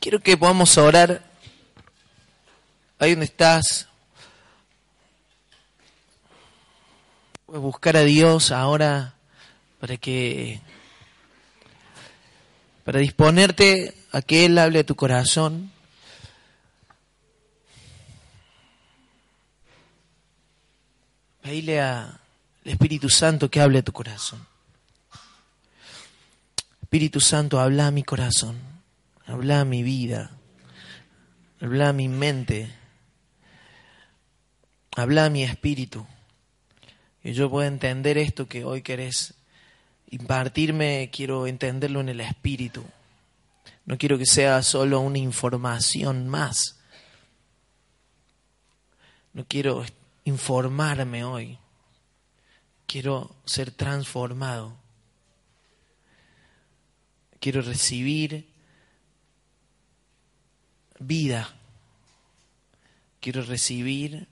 quiero que podamos orar ahí donde estás. Puedes buscar a Dios ahora para que para disponerte a que Él hable a tu corazón. Pedile al Espíritu Santo que hable a tu corazón. Espíritu Santo, habla a mi corazón, habla a mi vida, habla a mi mente, habla a mi espíritu. Yo pueda entender esto que hoy querés impartirme, quiero entenderlo en el espíritu. No quiero que sea solo una información más. No quiero informarme hoy. Quiero ser transformado. Quiero recibir vida. Quiero recibir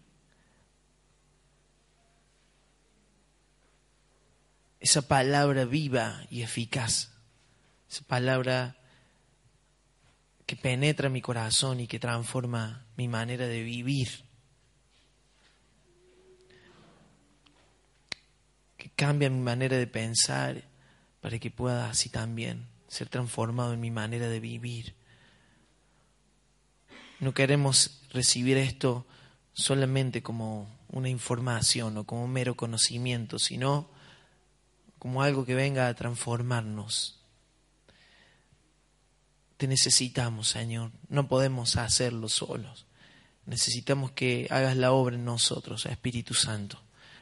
esa palabra viva y eficaz. Esa palabra que penetra mi corazón y que transforma mi manera de vivir. Que cambia mi manera de pensar para que pueda así también ser transformado en mi manera de vivir. No queremos recibir esto solamente como una información o como un mero conocimiento, sino como algo que venga a transformarnos. Te necesitamos, Señor. No podemos hacerlo solos. Necesitamos que hagas la obra en nosotros, Espíritu Santo.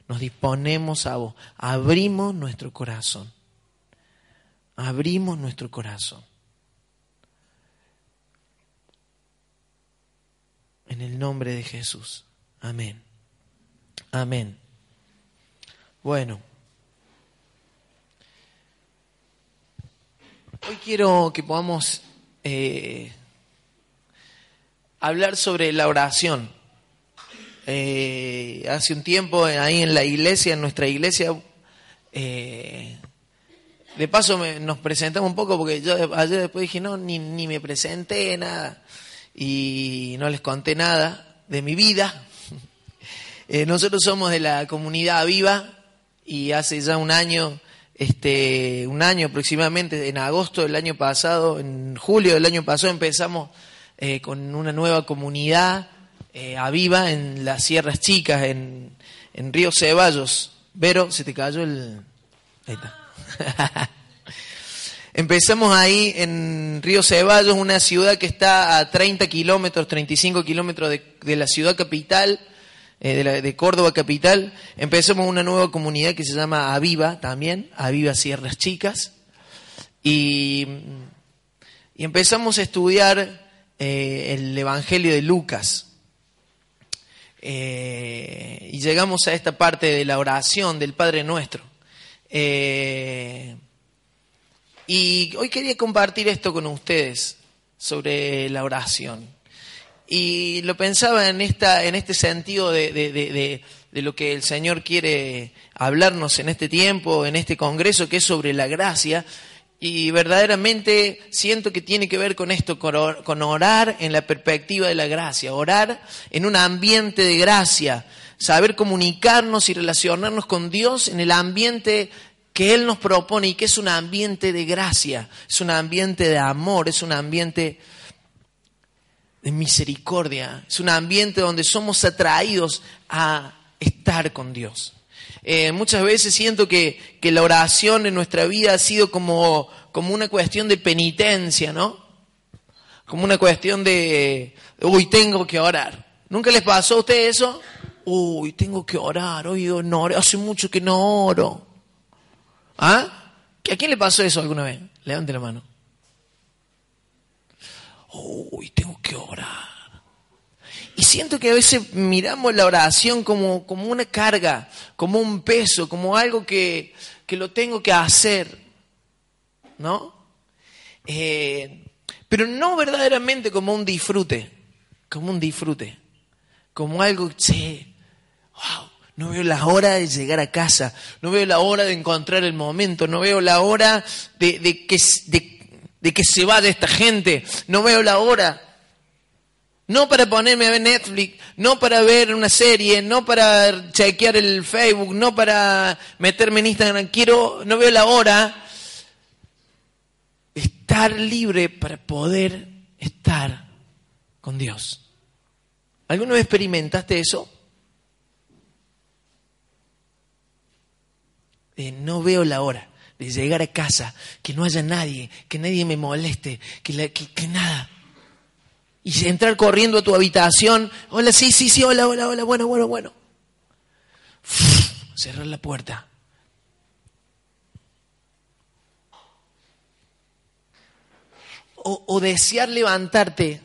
Nos disponemos a vos. Abrimos nuestro corazón abrimos nuestro corazón. En el nombre de Jesús. Amén. Amén. Bueno. Hoy quiero que podamos eh, hablar sobre la oración. Eh, hace un tiempo ahí en la iglesia, en nuestra iglesia, eh, de paso nos presentamos un poco porque yo ayer después dije, no, ni, ni me presenté, nada. Y no les conté nada de mi vida. Eh, nosotros somos de la comunidad viva y hace ya un año, este, un año aproximadamente, en agosto del año pasado, en julio del año pasado empezamos eh, con una nueva comunidad eh, aviva en las Sierras Chicas, en, en Río Ceballos. Vero, se te cayó el... Ahí está. Empezamos ahí en Río Ceballos, una ciudad que está a 30 kilómetros, 35 kilómetros de, la ciudad capital, eh, de, Córdoba capital. Empezamos una nueva comunidad que se llama Aviva también, Aviva Sierras Chicas. Y, empezamos a estudiar eh, el Evangelio de Lucas. Eh, y llegamos a esta parte de la oración del Padre Nuestro. Y hoy quería compartir esto con ustedes sobre la oración. Y lo pensaba en, esta, en este sentido de, de, lo que el Señor quiere hablarnos en este tiempo, en este congreso, que es sobre la gracia. Y verdaderamente siento que tiene que ver con esto, con orar en la perspectiva de la gracia, orar en un ambiente de gracia, saber comunicarnos y relacionarnos con Dios en el ambiente que Él nos propone y que es un ambiente de gracia, es un ambiente de amor, es un ambiente de misericordia, es un ambiente donde somos atraídos a estar con Dios. Eh, muchas veces siento que, que, la oración en nuestra vida ha sido como, como una cuestión de penitencia, ¿no? Como una cuestión de, uy, tengo que orar. ¿Nunca les pasó a ustedes eso? uy, tengo que orar, hoy no hace mucho que no oro. ¿Ah? ¿A quién le pasó eso alguna vez? Levante la mano. Uy, tengo que orar. Y siento que a veces miramos la oración como, como una carga, como un peso, como algo que, que lo tengo que hacer. ¿No? Eh, pero no verdaderamente como un disfrute, como un disfrute, como algo, che, wow, no veo la hora de llegar a casa, no veo la hora de encontrar el momento, no veo la hora de, que, de se vaya esta gente, no veo la hora. No para ponerme a ver Netflix, no para ver una serie, no para chequear el Facebook, no para meterme en Instagram. Quiero, no veo la hora de estar libre para poder estar con Dios. ¿Alguna vez experimentaste eso? No veo la hora de llegar a casa, que no haya nadie, que nadie me moleste, que, que, nada. Y entrar corriendo a tu habitación, hola, sí, sí, sí, hola, hola, hola, bueno, bueno, bueno. cerrar la puerta. O, o desear levantarte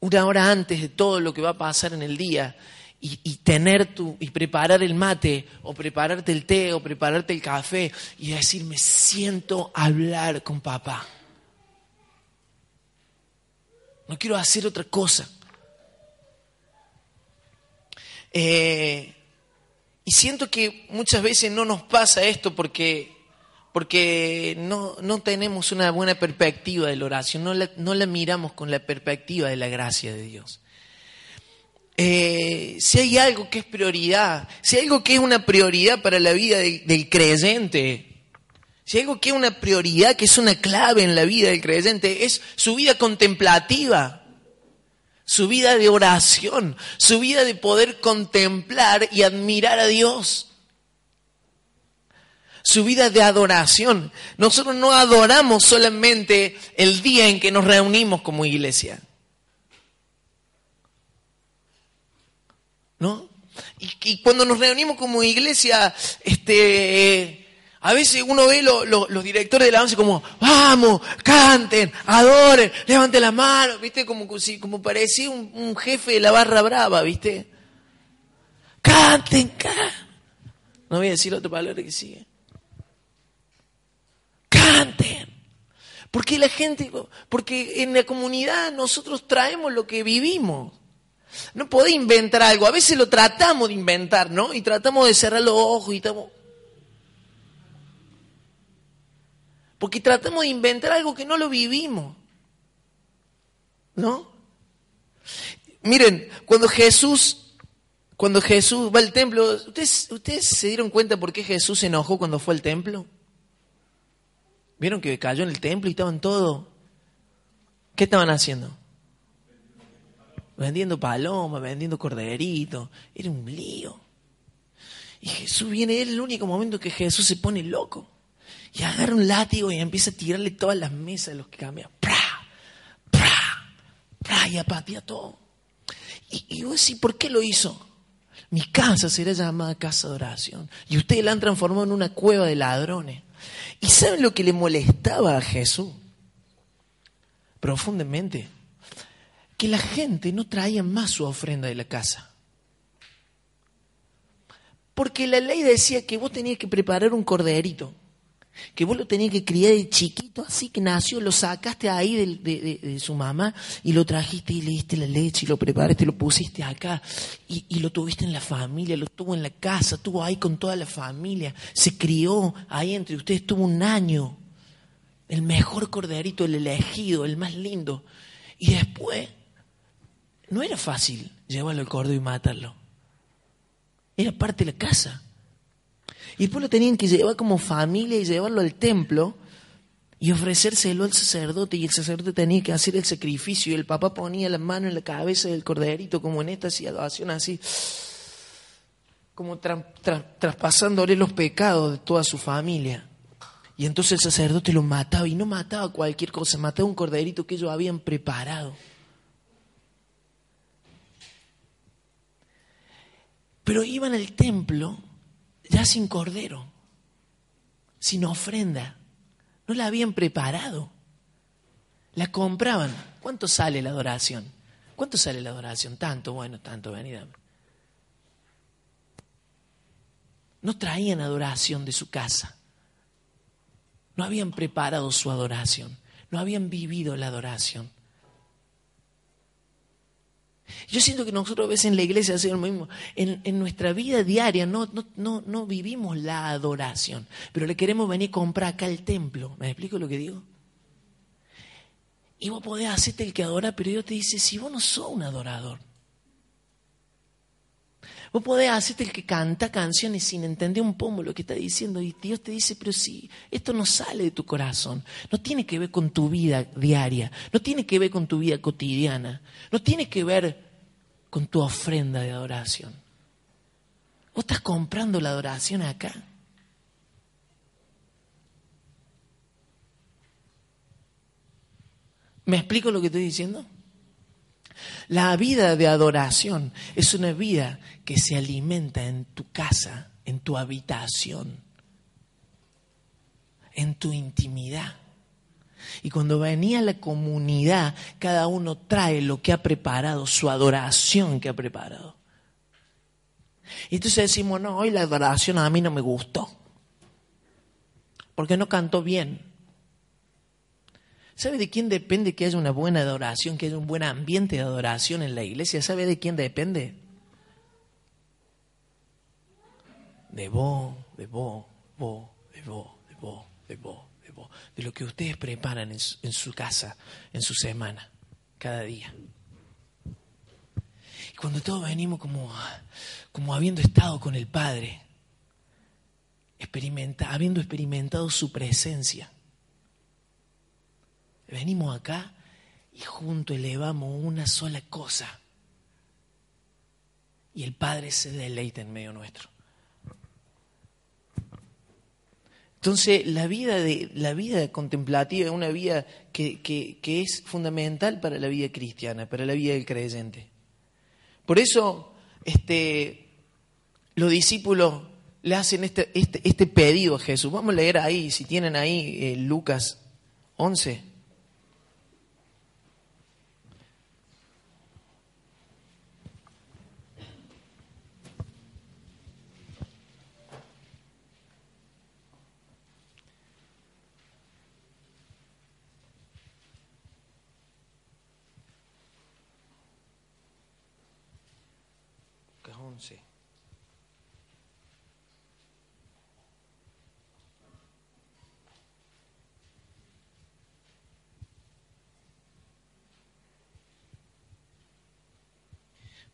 una hora antes de todo lo que va a pasar en el día y, tener tu, y preparar el mate, o prepararte el té, o prepararte el café, y decir, me siento hablar con papá. No quiero hacer otra cosa. Eh, y siento que muchas veces no nos pasa esto porque, porque no, no tenemos una buena perspectiva de la oración, no no la miramos con la perspectiva de la gracia de Dios. Eh, si hay algo que es prioridad, si hay algo que es una prioridad para la vida del creyente, si hay algo que es una prioridad, que es una clave en la vida del creyente, es su vida contemplativa, su vida de oración, su vida de poder contemplar y admirar a Dios, su vida de adoración. Nosotros no adoramos solamente el día en que nos reunimos como iglesia. ¿No? Y, cuando nos reunimos como iglesia, este, a veces uno ve los directores de la danza como, vamos, canten, adoren, levanten las manos, ¿viste? Como, como parecía un, jefe de la barra brava, ¿viste? Canten, canten. No voy a decir otra palabra que sigue. Canten. Porque la gente, porque en la comunidad nosotros traemos lo que vivimos. No podés inventar algo. A veces lo tratamos de inventar, ¿no? Y tratamos de cerrar los ojos y estamos... Porque tratamos de inventar algo que no lo vivimos. ¿No? Miren, cuando Jesús, cuando Jesús va al templo, ¿ustedes, ¿ustedes se dieron cuenta por qué Jesús se enojó cuando fue al templo? ¿Vieron que cayó en el templo y estaban todos? ¿Qué estaban haciendo? Vendiendo palomas, vendiendo corderitos. Era un lío. Y Jesús viene, es el único momento que Jesús se pone loco. Y agarra un látigo y empieza a tirarle todas las mesas de los que cambian. ¡Pra! ¡Pra! ¡Pra! Y apatía todo. Y, y vos decís, ¿por qué lo hizo? Mi casa será llamada casa de oración. Y ustedes la han transformado en una cueva de ladrones. ¿Y saben lo que le molestaba a Jesús? Profundamente que la gente no traía más su ofrenda de la casa. Porque la ley decía que vos tenías que preparar un corderito, que vos lo tenías que criar de chiquito, así que nació, lo sacaste ahí de, su mamá y lo trajiste y le diste la leche y lo preparaste, lo pusiste acá y, y, lo tuviste en la familia, lo tuvo en la casa, estuvo ahí con toda la familia, se crió ahí entre ustedes, estuvo un año, el mejor corderito, el elegido, el más lindo. Y después no era fácil llevarlo al cordero y matarlo. Era parte de la casa. Y después lo tenían que llevar como familia y llevarlo al templo y ofrecérselo al sacerdote. Y el sacerdote tenía que hacer el sacrificio. Y el papá ponía la mano en la cabeza del corderito, como en esta situación así, como traspasándole los pecados de toda su familia. Y entonces el sacerdote lo mataba. Y no mataba cualquier cosa, mataba un corderito que ellos habían preparado. Pero iban al templo ya sin cordero, sin ofrenda. No la habían preparado. La compraban. ¿Cuánto sale la adoración? ¿Cuánto sale la adoración? Tanto, bueno, tanto, venida. No traían adoración de su casa. No habían preparado su adoración. No habían vivido la adoración. Yo siento que nosotros a veces en la iglesia hacemos lo mismo. En, en, nuestra vida diaria no, no, no, no vivimos la adoración, pero le queremos venir a comprar acá el templo. ¿Me explico lo que digo? Y vos podés hacerte el que adora, pero Dios te dice, si vos no sos un adorador, Vos podés hacerte el que canta canciones sin entender un pomo lo que está diciendo. Y Dios te dice, pero si esto no sale de tu corazón, no tiene que ver con tu vida diaria, no tiene que ver con tu vida cotidiana, no tiene que ver con tu ofrenda de adoración. Vos estás comprando la adoración acá. ¿Me explico lo que estoy diciendo? La vida de adoración es una vida que se alimenta en tu casa, en tu habitación, en tu intimidad. Y cuando venía la comunidad, cada uno trae lo que ha preparado, su adoración que ha preparado. Y entonces decimos, no, hoy la adoración a mí no me gustó, porque no cantó bien. ¿Sabe de quién depende que haya una buena adoración, que haya un buen ambiente de adoración en la iglesia? ¿Sabe de quién depende? De vos, de vos, vos, de vos, de vos, de vos, de vos, de lo que ustedes preparan en su, casa, en su semana, cada día. Y cuando todos venimos como, como habiendo estado con el Padre, experimenta, habiendo experimentado su presencia, Venimos acá y juntos elevamos una sola cosa. Y el Padre se deleita en medio nuestro. Entonces, la vida, de, la vida contemplativa es una vida que, que, es fundamental para la vida cristiana, para la vida del creyente. Por eso, este, los discípulos le hacen este, este, este pedido a Jesús. Vamos a leer ahí, si tienen ahí eh, Lucas 11.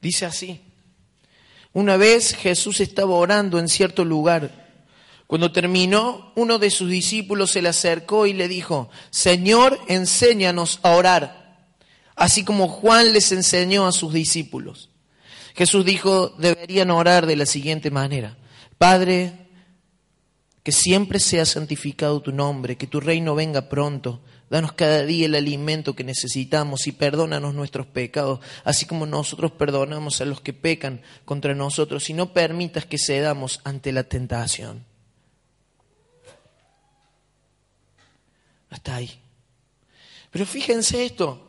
Dice así, una vez Jesús estaba orando en cierto lugar. Cuando terminó, uno de sus discípulos se le acercó y le dijo, Señor, enséñanos a orar, así como Juan les enseñó a sus discípulos. Jesús dijo, deberían orar de la siguiente manera. Padre, que siempre sea santificado tu nombre, que tu reino venga pronto. Danos cada día el alimento que necesitamos y perdónanos nuestros pecados, así como nosotros perdonamos a los que pecan contra nosotros y no permitas que cedamos ante la tentación. Hasta ahí. Pero fíjense esto.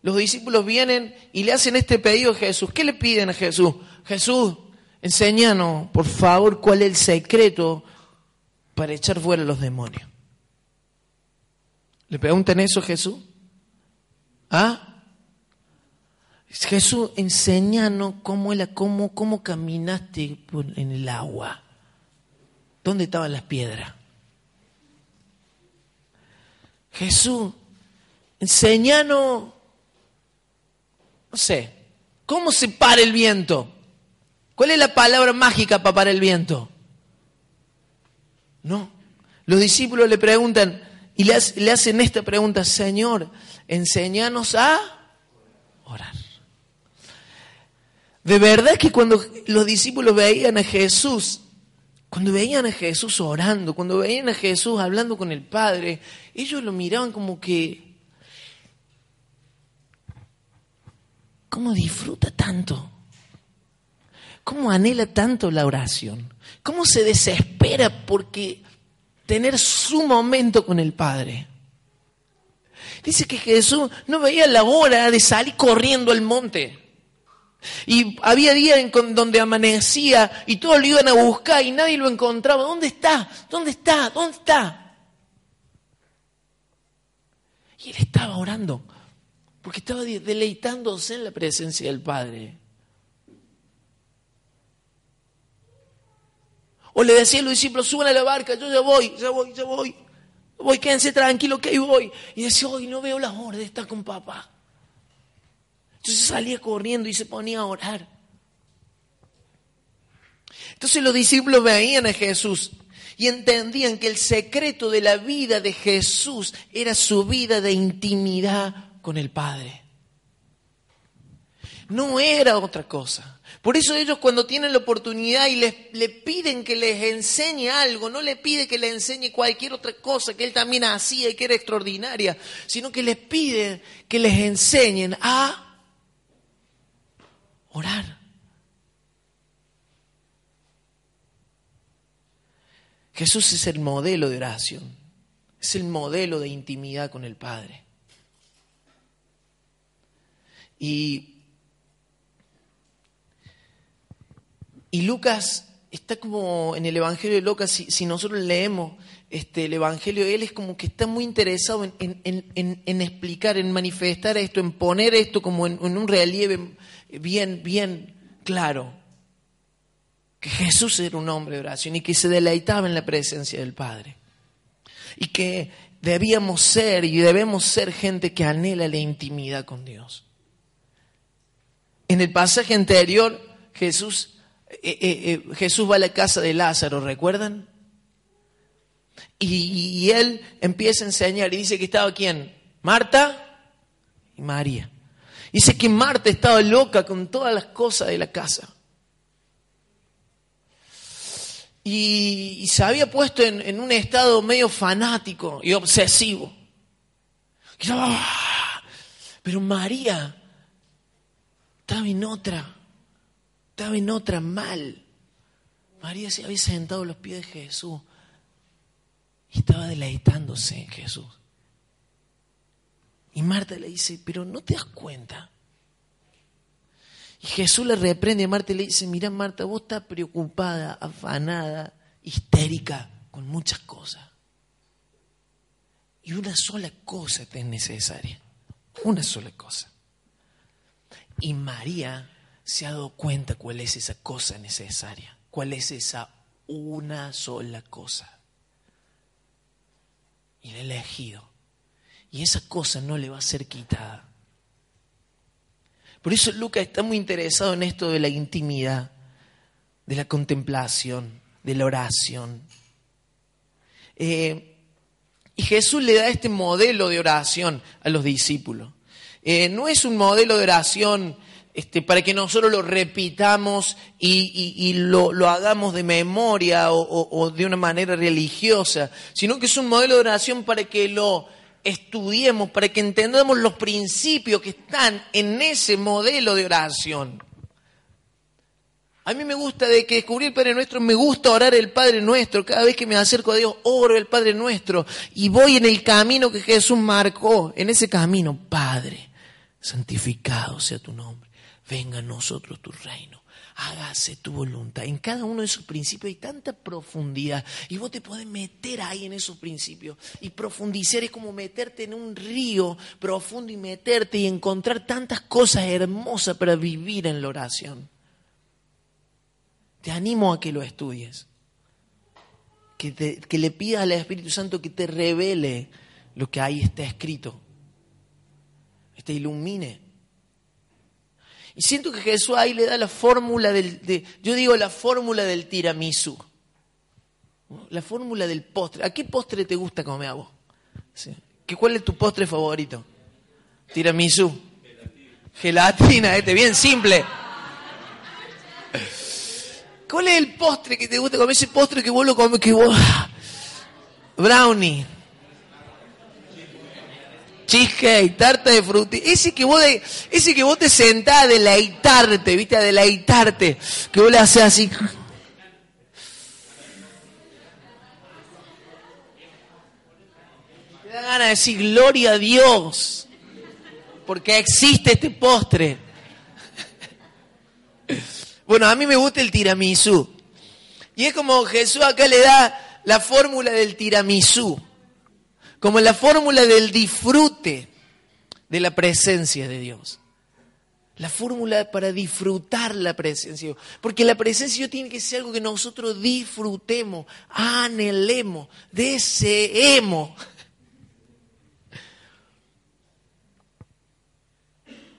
Los discípulos vienen y le hacen este pedido a Jesús. ¿Qué le piden a Jesús? Jesús, enséñanos, por favor, cuál es el secreto para echar fuera a los demonios. ¿Le preguntan eso a Jesús? ¿Ah? Jesús, enséñanos cómo, cómo, cómo caminaste en el agua. ¿Dónde estaban las piedras? Jesús, enséñanos, no sé, ¿cómo se para el viento? ¿Cuál es la palabra mágica para parar el viento? No. Los discípulos le preguntan, y le, hacen esta pregunta, Señor, enséñanos a orar. De verdad que cuando los discípulos veían a Jesús, cuando veían a Jesús orando, cuando veían a Jesús hablando con el Padre, ellos lo miraban como que, ¿cómo disfruta tanto? ¿Cómo anhela tanto la oración? ¿Cómo se desespera porque tener su momento con el Padre. Dice que Jesús no veía la hora de salir corriendo al monte. Y había días en donde amanecía y todos lo iban a buscar y nadie lo encontraba. ¿Dónde está? ¿Dónde está? ¿Dónde está? Y él estaba orando porque estaba deleitándose en la presencia del Padre. O le decía a los discípulos, suban a la barca, yo ya voy, ya voy, ya voy. voy, quédense tranquilo que ahí voy. Y decía, hoy no veo la hora de estar con papá. Entonces salía corriendo y se ponía a orar. Entonces los discípulos veían a Jesús y entendían que el secreto de la vida de Jesús era su vida de intimidad con el Padre. No era otra cosa. Por eso ellos cuando tienen la oportunidad y les, le piden que les enseñe algo, no le pide que les enseñe cualquier otra cosa que él también hacía y que era extraordinaria, sino que les pide que les enseñen a orar. Jesús es el modelo de oración, es el modelo de intimidad con el Padre. Y, y Lucas está como en el Evangelio de Lucas, si, nosotros leemos este, el Evangelio, él es como que está muy interesado en, explicar, en manifestar esto, en poner esto como en, un relieve bien, bien claro que Jesús era un hombre de oración y que se deleitaba en la presencia del Padre. Y que debíamos ser y debemos ser gente que anhela la intimidad con Dios. En el pasaje anterior, Jesús, eh, eh, eh, Jesús va a la casa de Lázaro, ¿recuerdan? Y, él empieza a enseñar y dice que estaba quién? Marta y María. Dice que Marta estaba loca con todas las cosas de la casa. y, se había puesto en, un estado medio fanático y obsesivo. ¡ah! Pero María estaba en otra, estaba en otra mal. María se había sentado a los pies de Jesús y estaba deleitándose en Jesús. Y Marta le dice, pero no te das cuenta y Jesús le reprende a Marta y le dice, mira Marta, vos estás preocupada, afanada, histérica con muchas cosas. Y una sola cosa te es necesaria. Una sola cosa. Y María se ha dado cuenta cuál es esa cosa necesaria. Cuál es esa una sola cosa. Y la ha elegido. Y esa cosa no le va a ser quitada. Por eso Lucas está muy interesado en esto de la intimidad, de la contemplación, de la oración. Eh, y Jesús le da este modelo de oración a los discípulos. Eh, no es un modelo de oración este, para que nosotros lo repitamos y, lo, hagamos de memoria o de una manera religiosa, sino que es un modelo de oración para que lo estudiemos, para que entendamos los principios que están en ese modelo de oración. A mí me gusta de que descubrí el Padre Nuestro, me gusta orar el Padre Nuestro. Cada vez que me acerco a Dios, oro el Padre Nuestro. Y voy en el camino que Jesús marcó. En ese camino, Padre, santificado sea tu nombre. Venga a nosotros tu reino hágase tu voluntad. En cada uno de esos principios hay tanta profundidad y vos te podés meter ahí en esos principios y profundizar es como meterte en un río profundo y meterte y encontrar tantas cosas hermosas para vivir en la oración. Te animo a que lo estudies, que, que le pidas al Espíritu Santo que te revele lo que ahí está escrito, que te ilumine y siento que Jesús ahí le da la fórmula del, yo digo la fórmula del tiramisú. La fórmula del postre. ¿A qué postre te gusta comer a vos? ¿Qué, ¿Cuál es tu postre favorito? Tiramisú. Gelatina, este, bien simple. ¿Cuál es el postre que te gusta comer? Ese postre que vos lo comes, que vos... Brownie cheesecake, tarta de frutilla, ese que vos de, ese que vos te sentás a deleitarte, viste, a deleitarte, que vos le haces así. Te da ganas de decir gloria a Dios, porque existe este postre. Bueno, a mí me gusta el tiramisú. Y es como Jesús acá le da la fórmula del tiramisú como la fórmula del disfrute de la presencia de Dios. La fórmula para disfrutar la presencia. de Dios, Porque la presencia de Dios tiene que ser algo que nosotros disfrutemos, anhelemos, deseemos.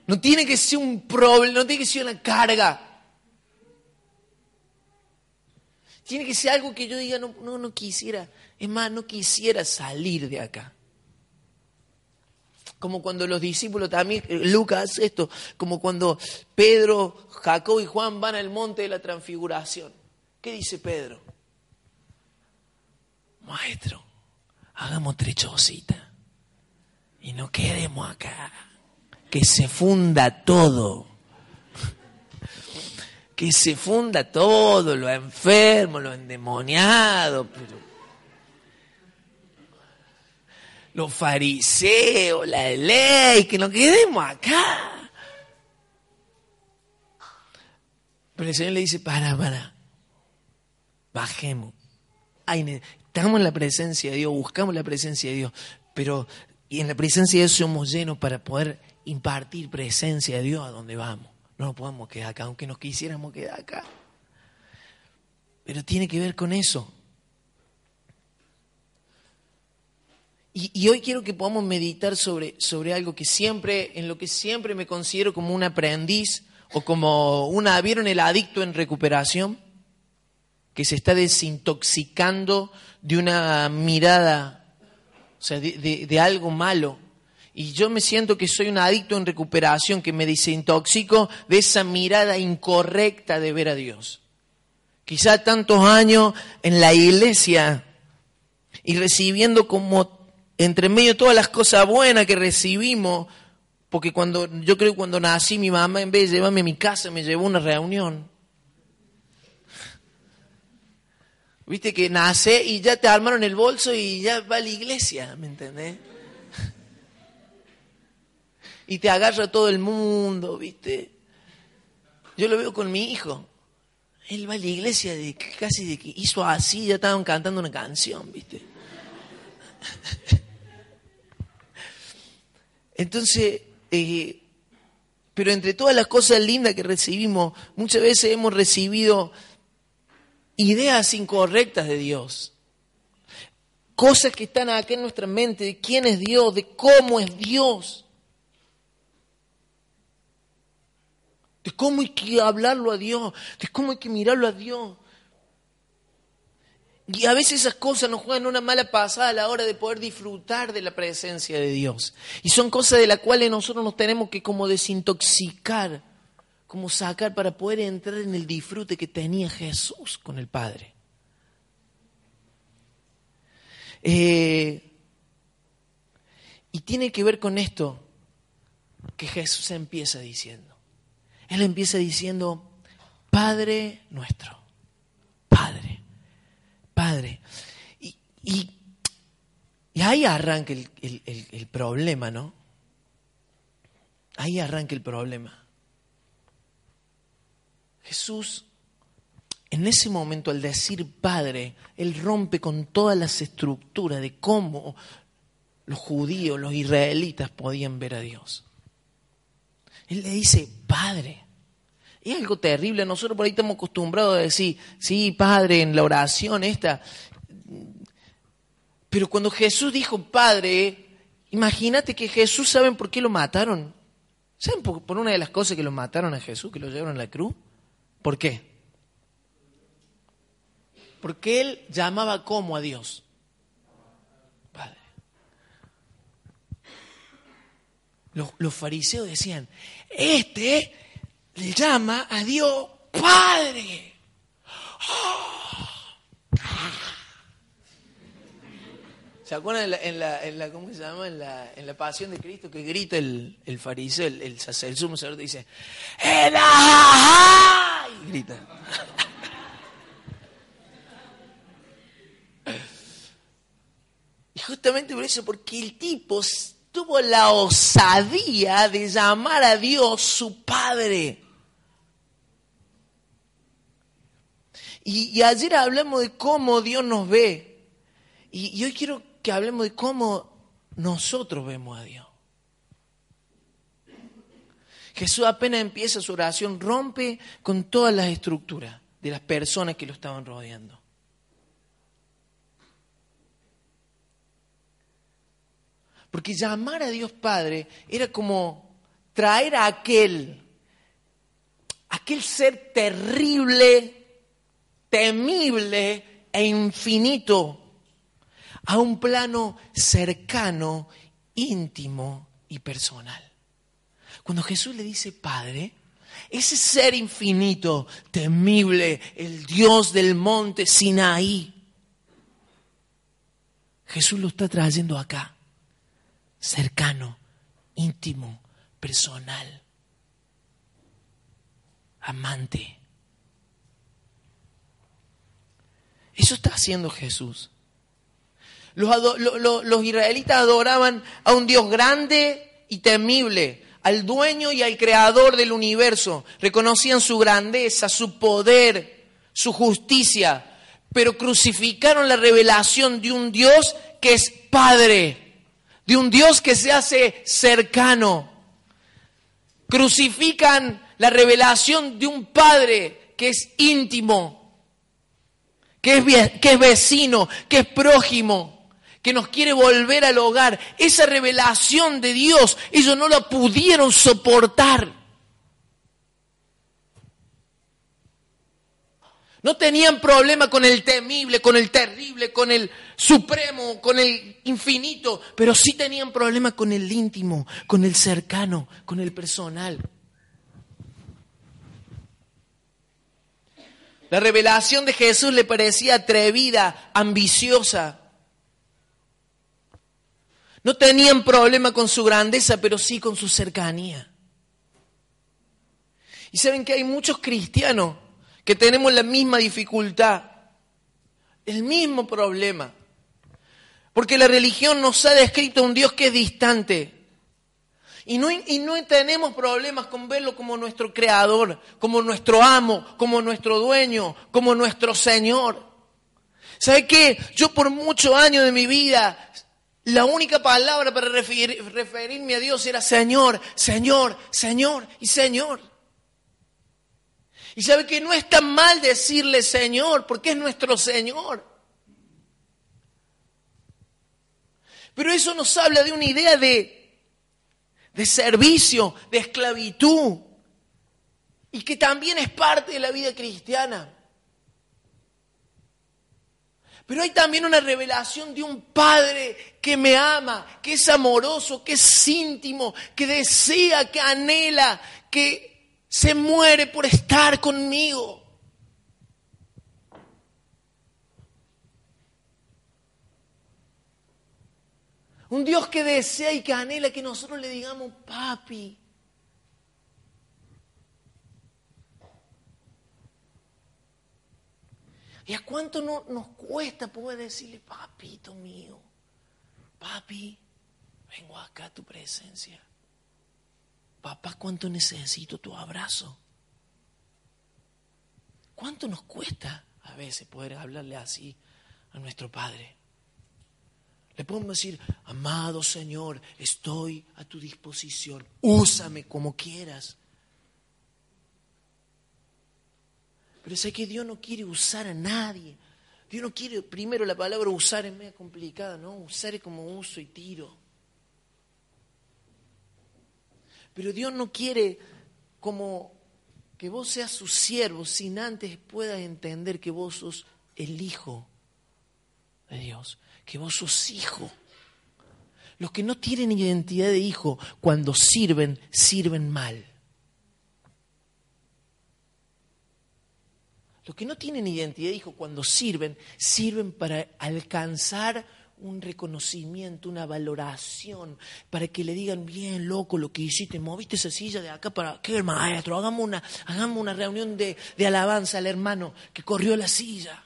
No tiene que ser un problema, no tiene que ser una carga. Tiene que ser algo que yo diga, no, no quisiera es más, no quisiera salir de acá. Como cuando los discípulos también, eh, Lucas esto, como cuando Pedro, Jacob y Juan van al monte de la transfiguración. ¿Qué dice Pedro? Maestro, hagamos trechosita y no quedemos acá. Que se funda todo que se funda todo, lo enfermo, lo endemoniado, pero los fariseos, la ley, que nos quedemos acá. Pero el Señor le dice, para, para, bajemos. estamos en la presencia de Dios, buscamos la presencia de Dios, pero y en la presencia de Dios somos llenos para poder impartir presencia de Dios a donde vamos. No nos podemos quedar acá, aunque nos quisiéramos quedar acá. Pero tiene que ver con eso. Y, hoy quiero que podamos meditar sobre, sobre algo que siempre, en lo que siempre me considero como un aprendiz o como una, ¿vieron el adicto en recuperación? Que se está desintoxicando de una mirada, o sea, de algo malo y yo me siento que soy un adicto en recuperación, que me desintoxico de esa mirada incorrecta de ver a Dios. Quizá tantos años en la iglesia y recibiendo como entre medio todas las cosas buenas que recibimos, porque cuando yo creo que cuando nací mi mamá en vez de llevarme a mi casa me llevó a una reunión. Viste que nace y ya te armaron el bolso y ya va a la iglesia, ¿me entendés? y te agarra todo el mundo, ¿viste? Yo lo veo con mi hijo. Él va a la iglesia de casi de que hizo así, ya estaban cantando una canción, ¿viste? Entonces, eh, pero entre todas las cosas lindas que recibimos, muchas veces hemos recibido ideas incorrectas de Dios. Cosas que están acá en nuestra mente de quién es Dios, de cómo es Dios. de cómo hay que hablarlo a Dios, de cómo hay que mirarlo a Dios. Y a veces esas cosas nos juegan una mala pasada a la hora de poder disfrutar de la presencia de Dios. Y son cosas de las cuales nosotros nos tenemos que como desintoxicar, como sacar para poder entrar en el disfrute que tenía Jesús con el Padre. Eh, y tiene que ver con esto que Jesús empieza diciendo. Él empieza diciendo, Padre nuestro, Padre, Padre. Y, ahí arranca el, el problema, ¿no? Ahí arranca el problema. Jesús, en ese momento, al decir Padre, Él rompe con todas las estructuras de cómo los judíos, los israelitas podían ver a Dios. Él le dice, Padre. Es algo terrible. Nosotros por ahí estamos acostumbrados a decir, sí, Padre, en la oración esta. Pero cuando Jesús dijo Padre, imagínate que Jesús, ¿saben por qué lo mataron? ¿Saben por, una de las cosas que lo mataron a Jesús, que lo llevaron a la cruz? ¿Por qué? Porque él llamaba como a Dios. los, fariseos decían, este le llama a Dios Padre. ¿Se acuerdan en la, en la, ¿cómo se llama? En la, en la pasión de Cristo que grita el, el fariseo, el, el, el sumo sacerdote dice, ¡El y grita. Y justamente por eso, porque el tipo tuvo la osadía de llamar a Dios su Padre. Y, ayer hablamos de cómo Dios nos ve. Y, y hoy quiero que hablemos de cómo nosotros vemos a Dios. Jesús apenas empieza su oración, rompe con todas las estructuras de las personas que lo estaban rodeando. Porque llamar a Dios Padre era como traer a aquel, aquel ser terrible, temible e infinito a un plano cercano, íntimo y personal. Cuando Jesús le dice Padre, ese ser infinito, temible, el Dios del monte Sinaí, Jesús lo está trayendo acá, cercano, íntimo, personal, amante. Eso está haciendo Jesús. Los, israelitas adoraban a un Dios grande y temible, al dueño y al creador del universo. Reconocían su grandeza, su poder, su justicia, pero crucificaron la revelación de un Dios que es Padre, de un Dios que se hace cercano. Crucifican la revelación de un Padre que es íntimo, que es, vecino, que es prójimo que nos quiere volver al hogar. Esa revelación de Dios, ellos no la pudieron soportar. No tenían problema con el temible, con el terrible, con el supremo, con el infinito, pero sí tenían problema con el íntimo, con el cercano, con el personal. La revelación de Jesús le parecía atrevida, ambiciosa. No tenían problema con su grandeza, pero sí con su cercanía. Y saben que hay muchos cristianos que tenemos la misma dificultad, el mismo problema. Porque la religión nos ha descrito un Dios que es distante. Y no, y no, tenemos problemas con verlo como nuestro creador, como nuestro amo, como nuestro dueño, como nuestro Señor. ¿Sabe qué? Yo por muchos años de mi vida la única palabra para referirme a Dios era Señor, Señor, Señor y Señor. Y sabe que no es tan mal decirle Señor, porque es nuestro Señor. Pero eso nos habla de una idea de, de servicio, de esclavitud, y que también es parte de la vida cristiana. Pero hay también una revelación de un Padre que me ama, que es amoroso, que es íntimo, que desea, que anhela, que se muere por estar conmigo. Un Dios que desea y que anhela que nosotros le digamos, papi, ¿Y a cuánto no, nos cuesta poder decirle, papito mío, papi, vengo acá a tu presencia? Papá, ¿cuánto necesito tu abrazo? ¿Cuánto nos cuesta a veces poder hablarle así a nuestro Padre? Le podemos decir, amado Señor, estoy a tu disposición, úsame como quieras. Pero sé que Dios no quiere usar a nadie. Dios no quiere, primero la palabra usar es medio complicada, ¿no? Usar es como uso y tiro. Pero Dios no quiere como que vos seas su siervo sin antes puedas entender que vos sos el hijo de Dios, que vos sos hijo. Los que no tienen identidad de hijo, cuando sirven, sirven mal. Los que no tienen identidad hijo cuando sirven, sirven para alcanzar un reconocimiento, una valoración, para que le digan, bien loco lo que hiciste, moviste esa silla de acá para, qué maestro, hagamos una, hagamos una reunión de, de alabanza al hermano que corrió la silla.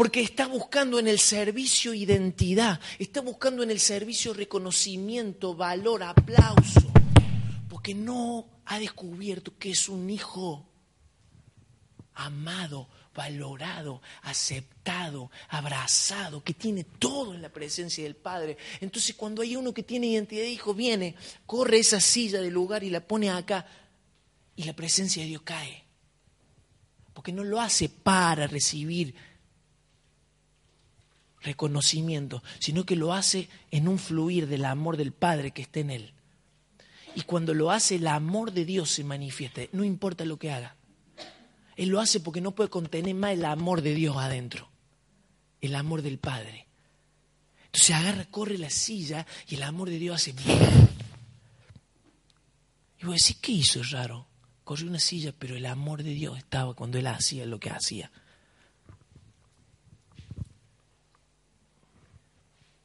Porque está buscando en el servicio identidad, está buscando en el servicio reconocimiento, valor, aplauso, porque no ha descubierto que es un hijo amado, valorado, aceptado, abrazado, que tiene todo en la presencia del Padre. Entonces cuando hay uno que tiene identidad de hijo, viene, corre esa silla del lugar y la pone acá y la presencia de Dios cae. Porque no lo hace para recibir reconocimiento, sino que lo hace en un fluir del amor del Padre que está en él. Y cuando lo hace, el amor de Dios se manifiesta, no importa lo que haga. Él lo hace porque no puede contener más el amor de Dios adentro, el amor del Padre. Entonces agarra, corre la silla y el amor de Dios hace... Y voy a decir, ¿qué hizo raro? Corrió una silla, pero el amor de Dios estaba cuando él hacía lo que hacía.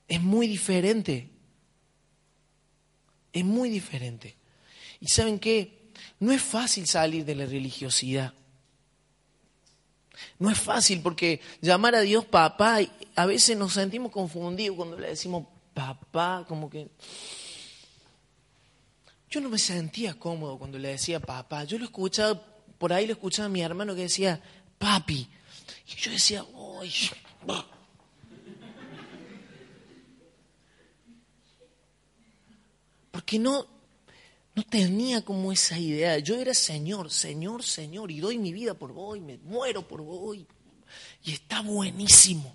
Es muy diferente. Es muy diferente. ¿Y saben qué? No es fácil salir de la religiosidad. No es fácil porque llamar a Dios papá, a veces nos sentimos confundidos cuando le decimos papá, como que... Yo no me sentía cómodo cuando le decía papá. Yo lo escuchaba, por ahí lo escuchaba mi hermano que decía papi. Y yo decía, ¡ay! Porque no, no tenía como esa idea. Yo era Señor, Señor, Señor, y doy mi vida por vos, y me muero por vos, y está buenísimo.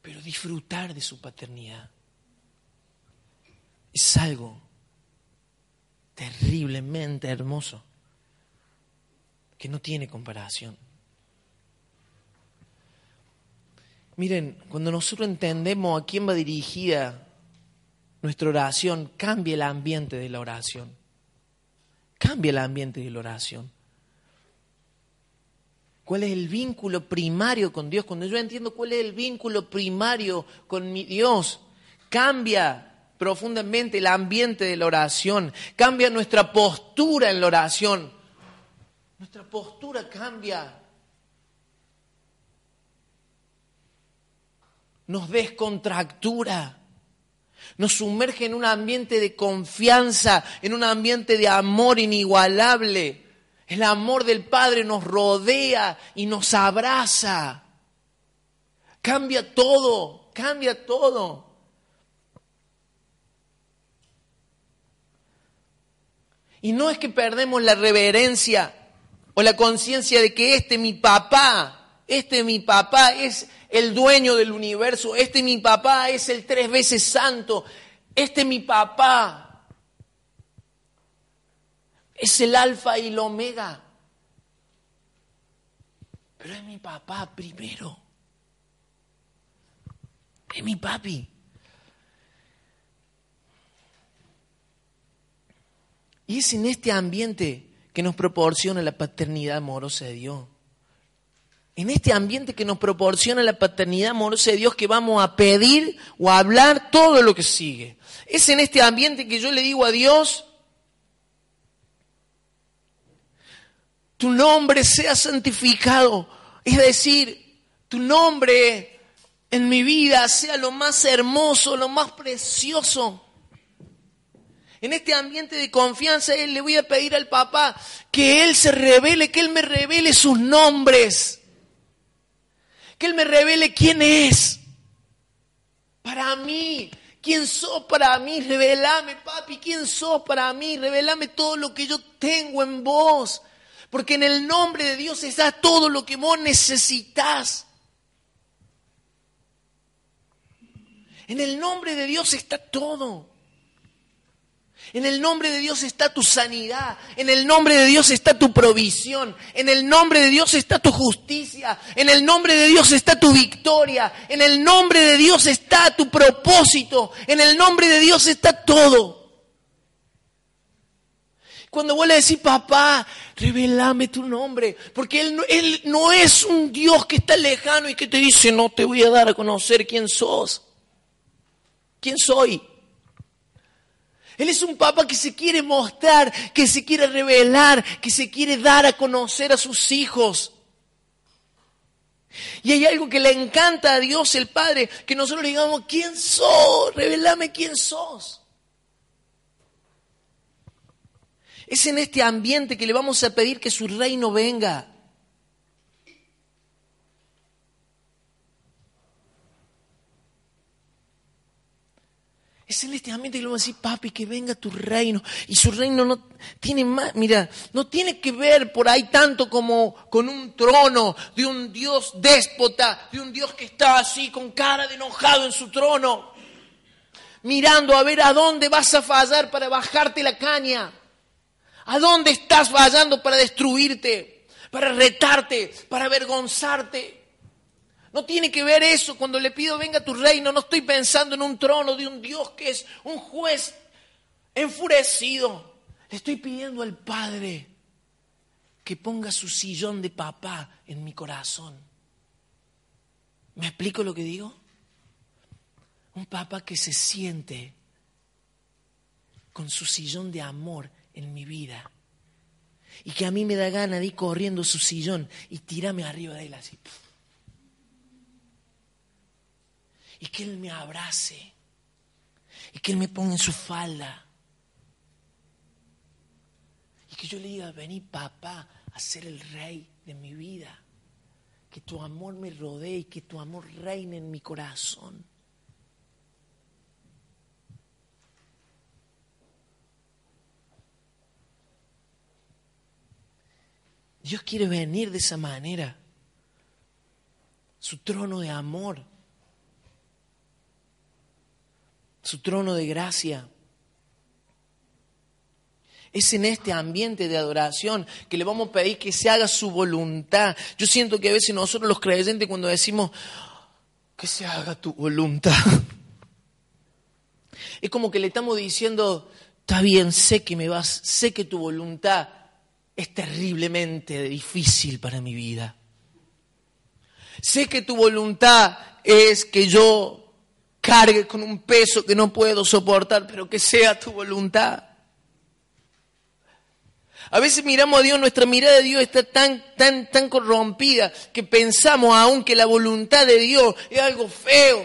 Pero disfrutar de su paternidad es algo terriblemente hermoso que no tiene comparación. Miren, cuando nosotros entendemos a quién va dirigida nuestra oración, cambia el ambiente de la oración. Cambia el ambiente de la oración. ¿Cuál es el vínculo primario con Dios? Cuando yo entiendo cuál es el vínculo primario con mi Dios, cambia profundamente el ambiente de la oración, cambia nuestra postura en la oración. Nuestra postura cambia. Nos descontractura nos sumerge en un ambiente de confianza, en un ambiente de amor inigualable. El amor del Padre nos rodea y nos abraza. Cambia todo, cambia todo. Y no es que perdemos la reverencia o la conciencia de que este mi papá, este mi papá es el dueño del universo, este mi papá es el tres veces santo, este mi papá es el alfa y el omega. Pero es mi papá primero. Es mi papi. Y es en este ambiente que nos proporciona la paternidad amorosa de Dios en este ambiente que nos proporciona la paternidad amorosa de Dios que vamos a pedir o a hablar todo lo que sigue. Es en este ambiente que yo le digo a Dios, tu nombre sea santificado. Es decir, tu nombre en mi vida sea lo más hermoso, lo más precioso. En este ambiente de confianza, le voy a pedir al papá que Él se revele, que Él me revele sus nombres que Él me revele quién es. Para mí, quién sos para mí, revelame, papi, quién sos para mí, revelame todo lo que yo tengo en vos. Porque en el nombre de Dios está todo lo que vos necesitas. En el nombre de Dios está todo. En el nombre de Dios está tu sanidad, en el nombre de Dios está tu provisión, en el nombre de Dios está tu justicia, en el nombre de Dios está tu victoria, en el nombre de Dios está tu propósito, en el nombre de Dios está todo. Cuando vuelve a decir, papá, revelame tu nombre, porque él, él no es un Dios que está lejano y que te dice, no te voy a dar a conocer quién sos, quién soy. Él es un papá que se quiere mostrar, que se quiere revelar, que se quiere dar a conocer a sus hijos. Y hay algo que le encanta a Dios el Padre, que nosotros le digamos, ¿quién sos? Revelame quién sos. Es en este ambiente que le vamos a pedir que su reino venga. Es en ambiente que le vamos a decir, papi, que venga tu reino. Y su reino no tiene más, mira, no tiene que ver por ahí tanto como con un trono de un Dios déspota, de un Dios que está así con cara de enojado en su trono, mirando a ver a dónde vas a fallar para bajarte la caña. ¿A dónde estás fallando para destruirte, para retarte, para avergonzarte? No tiene que ver eso cuando le pido venga tu reino. No estoy pensando en un trono de un Dios que es un juez enfurecido. Le estoy pidiendo al Padre que ponga su sillón de papá en mi corazón. ¿Me explico lo que digo? Un papá que se siente con su sillón de amor en mi vida. Y que a mí me da gana de ir corriendo su sillón y tirarme arriba de él así y que Él me abrace y que Él me ponga en su falda. Y que yo le diga, vení papá a ser el rey de mi vida, que tu amor me rodee y que tu amor reine en mi corazón. Dios quiere venir de esa manera, su trono de amor su trono de gracia. Es en este ambiente de adoración que le vamos a pedir que se haga su voluntad. Yo siento que a veces nosotros los creyentes cuando decimos que se haga tu voluntad, es como que le estamos diciendo, está bien, sé que me vas, sé que tu voluntad es terriblemente difícil para mi vida. Sé que tu voluntad es que yo cargue con un peso que no puedo soportar, pero que sea tu voluntad. A veces miramos a Dios, nuestra mirada de Dios está tan, tan, tan corrompida que pensamos aún que la voluntad de Dios es algo feo.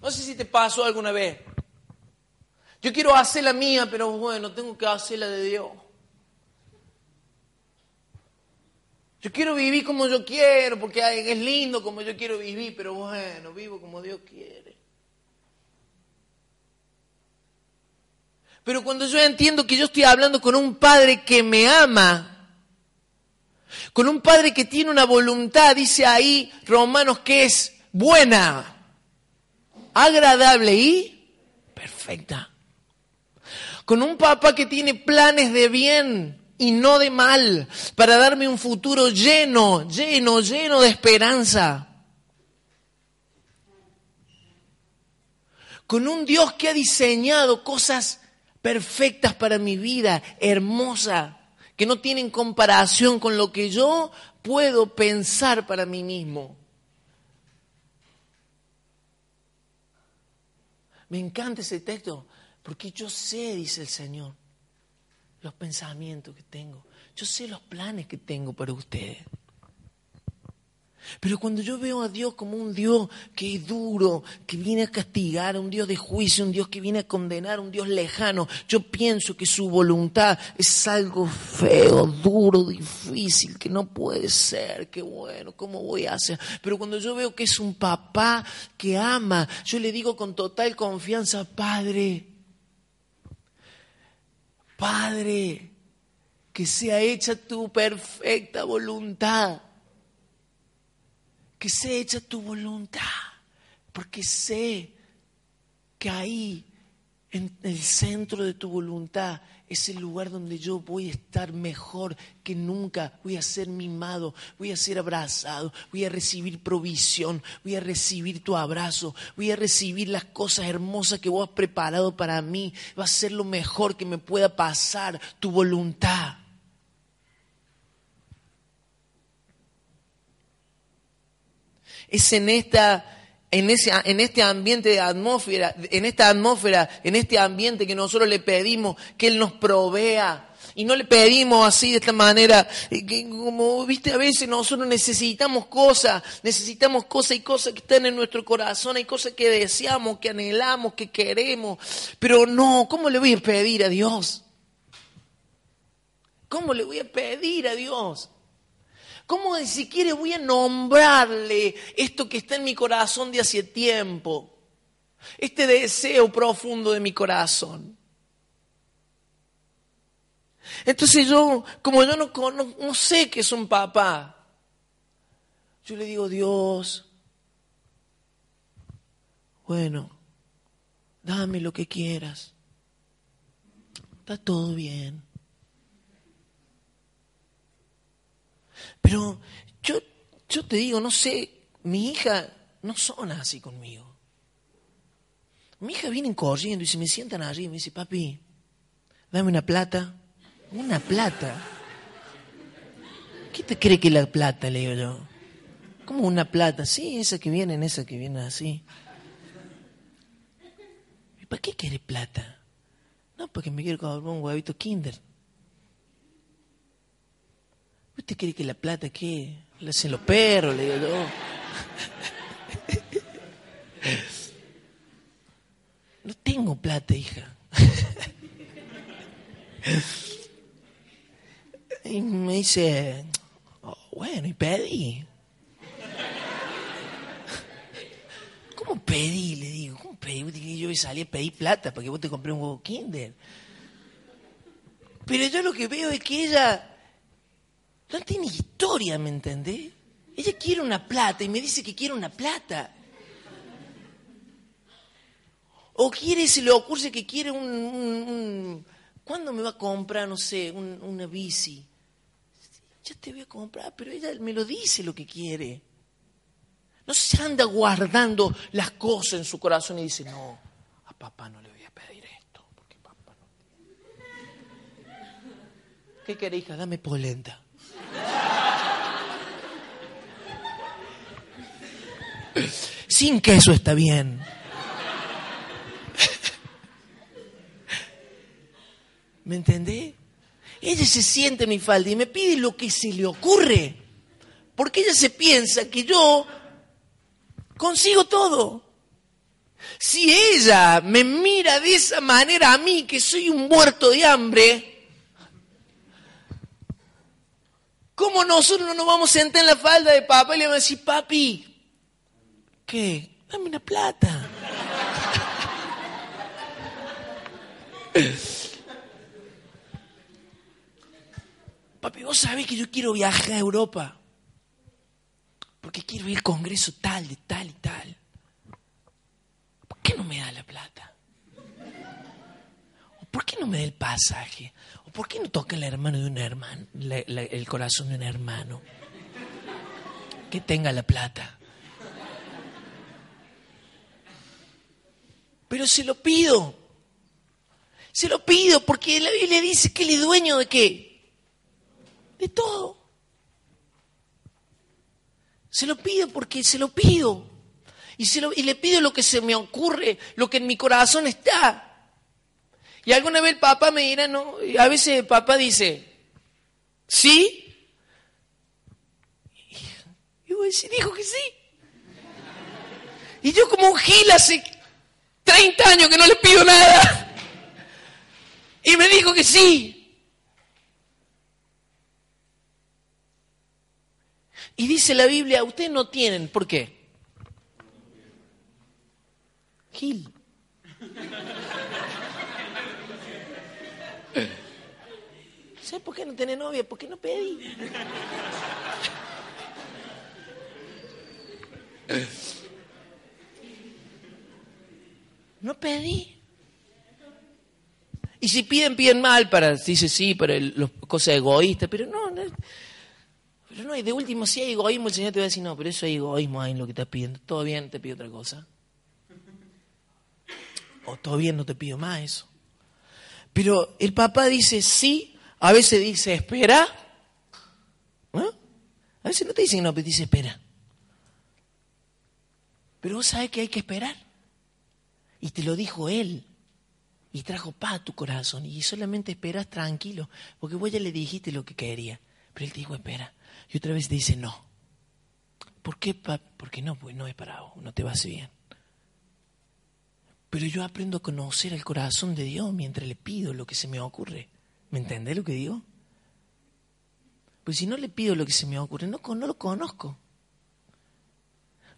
No sé si te pasó alguna vez. Yo quiero hacer la mía, pero bueno, tengo que hacer la de Dios. Yo quiero vivir como yo quiero, porque es lindo como yo quiero vivir, pero bueno, vivo como Dios quiere. Pero cuando yo entiendo que yo estoy hablando con un padre que me ama, con un padre que tiene una voluntad, dice ahí Romanos que es buena, agradable y perfecta. Con un papá que tiene planes de bien, y no de mal, para darme un futuro lleno, lleno, lleno de esperanza. Con un Dios que ha diseñado cosas perfectas para mi vida, hermosa, que no tienen comparación con lo que yo puedo pensar para mí mismo. Me encanta ese texto, porque yo sé, dice el Señor, los pensamientos que tengo. Yo sé los planes que tengo para ustedes. Pero cuando yo veo a Dios como un Dios que es duro, que viene a castigar, un Dios de juicio, un Dios que viene a condenar, un Dios lejano, yo pienso que su voluntad es algo feo, duro, difícil, que no puede ser, que bueno, ¿cómo voy a hacer? Pero cuando yo veo que es un papá que ama, yo le digo con total confianza, Padre, Padre, que sea hecha tu perfecta voluntad. Que sea hecha tu voluntad. Porque sé que ahí, en el centro de tu voluntad, es el lugar donde yo voy a estar mejor que nunca. Voy a ser mimado, voy a ser abrazado, voy a recibir provisión, voy a recibir tu abrazo, voy a recibir las cosas hermosas que vos has preparado para mí. Va a ser lo mejor que me pueda pasar, tu voluntad. Es en esta en, ese, en este ambiente de atmósfera, en esta atmósfera, en este ambiente que nosotros le pedimos que Él nos provea. Y no le pedimos así de esta manera, que como viste a veces nosotros necesitamos cosas, necesitamos cosas y cosas que están en nuestro corazón, hay cosas que deseamos, que anhelamos, que queremos, pero no, ¿cómo le voy a pedir a Dios? ¿Cómo le voy a pedir a Dios? ¿Cómo ni siquiera voy a nombrarle esto que está en mi corazón de hace tiempo? este deseo profundo de mi corazón. Entonces yo, como yo no, sé que es un papá, yo le digo, Dios, bueno, dame lo que quieras. Está todo bien. Pero yo, yo te digo, no sé, mi hija no son así conmigo. Mi hija viene corriendo y se me sientan allí y me dice, papi, dame una plata. Una plata. ¿Qué te cree que la plata? Le digo yo. ¿Cómo una plata? Sí, esa que viene, esa que viene así. ¿Y para qué quiere plata? No, porque me quiero comprar un huevito Kinder. ¿Usted cree que la plata qué? La hacen los perros, le digo yo. No tengo plata, hija. Y me dice, oh, bueno, y pedí. ¿Cómo pedí? Le digo, ¿cómo pedí? Yo salí a pedir plata para que vos te compré un huevo Kinder. Pero yo lo que veo es que ella no tiene historia, ¿me entendés? Ella quiere una plata y me dice que quiere una plata. O quiere, se le ocurre que quiere un, ¿Cuándo me va a comprar, no sé, una bici? Ya te voy a comprar, pero ella me lo dice lo que quiere. No se anda guardando las cosas en su corazón y dice, no, a papá no le voy a pedir esto, porque papá no... ¿Qué querés, hija? Dame polenta. Sin queso está bien. ¿Me entendés? Ella se siente en mi falda y me pide lo que se le ocurre. Porque ella se piensa que yo consigo todo. Si ella me mira de esa manera a mí, que soy un muerto de hambre, ¿cómo nosotros no nos vamos a sentar en la falda de papá y le vamos a decir, papi, ¿qué? Dame una plata. Papi, vos sabés que yo quiero viajar a Europa. Porque quiero ir al congreso tal, de tal y tal. ¿Por qué no me da la plata? ¿O por qué no me da el pasaje? ¿O por qué no toca el hermano de un hermano, el corazón de un hermano? Que tenga la plata. Pero se lo pido. Se lo pido porque la Biblia dice que él es dueño de qué? de todo. Se lo pido porque se lo pido. Y, se lo, y le pido lo que se me ocurre, lo que en mi corazón está. Y alguna vez el papá me dirá, no, a veces el papá dice, ¿sí? Y decir, dijo que sí. Y yo como un gil hace 30 años que no le pido nada. Y me dijo que sí. Y dice la Biblia, ustedes no tienen, ¿por qué? Gil. ¿Sabes por qué no tenés novia? Porque no pedí. No pedí. Y si piden, piden mal para, dice sí, para las cosas egoístas, pero no, no pero no, y de último, si hay egoísmo, el Señor te va a decir, no, pero eso hay egoísmo ahí en lo que estás pidiendo. Todo bien, te pido otra cosa. O todo bien, no te pido más eso. Pero el papá dice sí, a veces dice espera. ¿no? A veces no te dice no, pero dice espera. Pero vos sabés que hay que esperar. Y te lo dijo él. Y trajo paz a tu corazón. Y solamente esperas tranquilo. Porque vos ya le dijiste lo que quería. Pero él te dijo espera. Y otra vez dice no. ¿Por qué? Porque no, pues no he parado, no te va a bien. Pero yo aprendo a conocer el corazón de Dios mientras le pido lo que se me ocurre. ¿Me entendés lo que digo? Pues si no le pido lo que se me ocurre, no, lo conozco.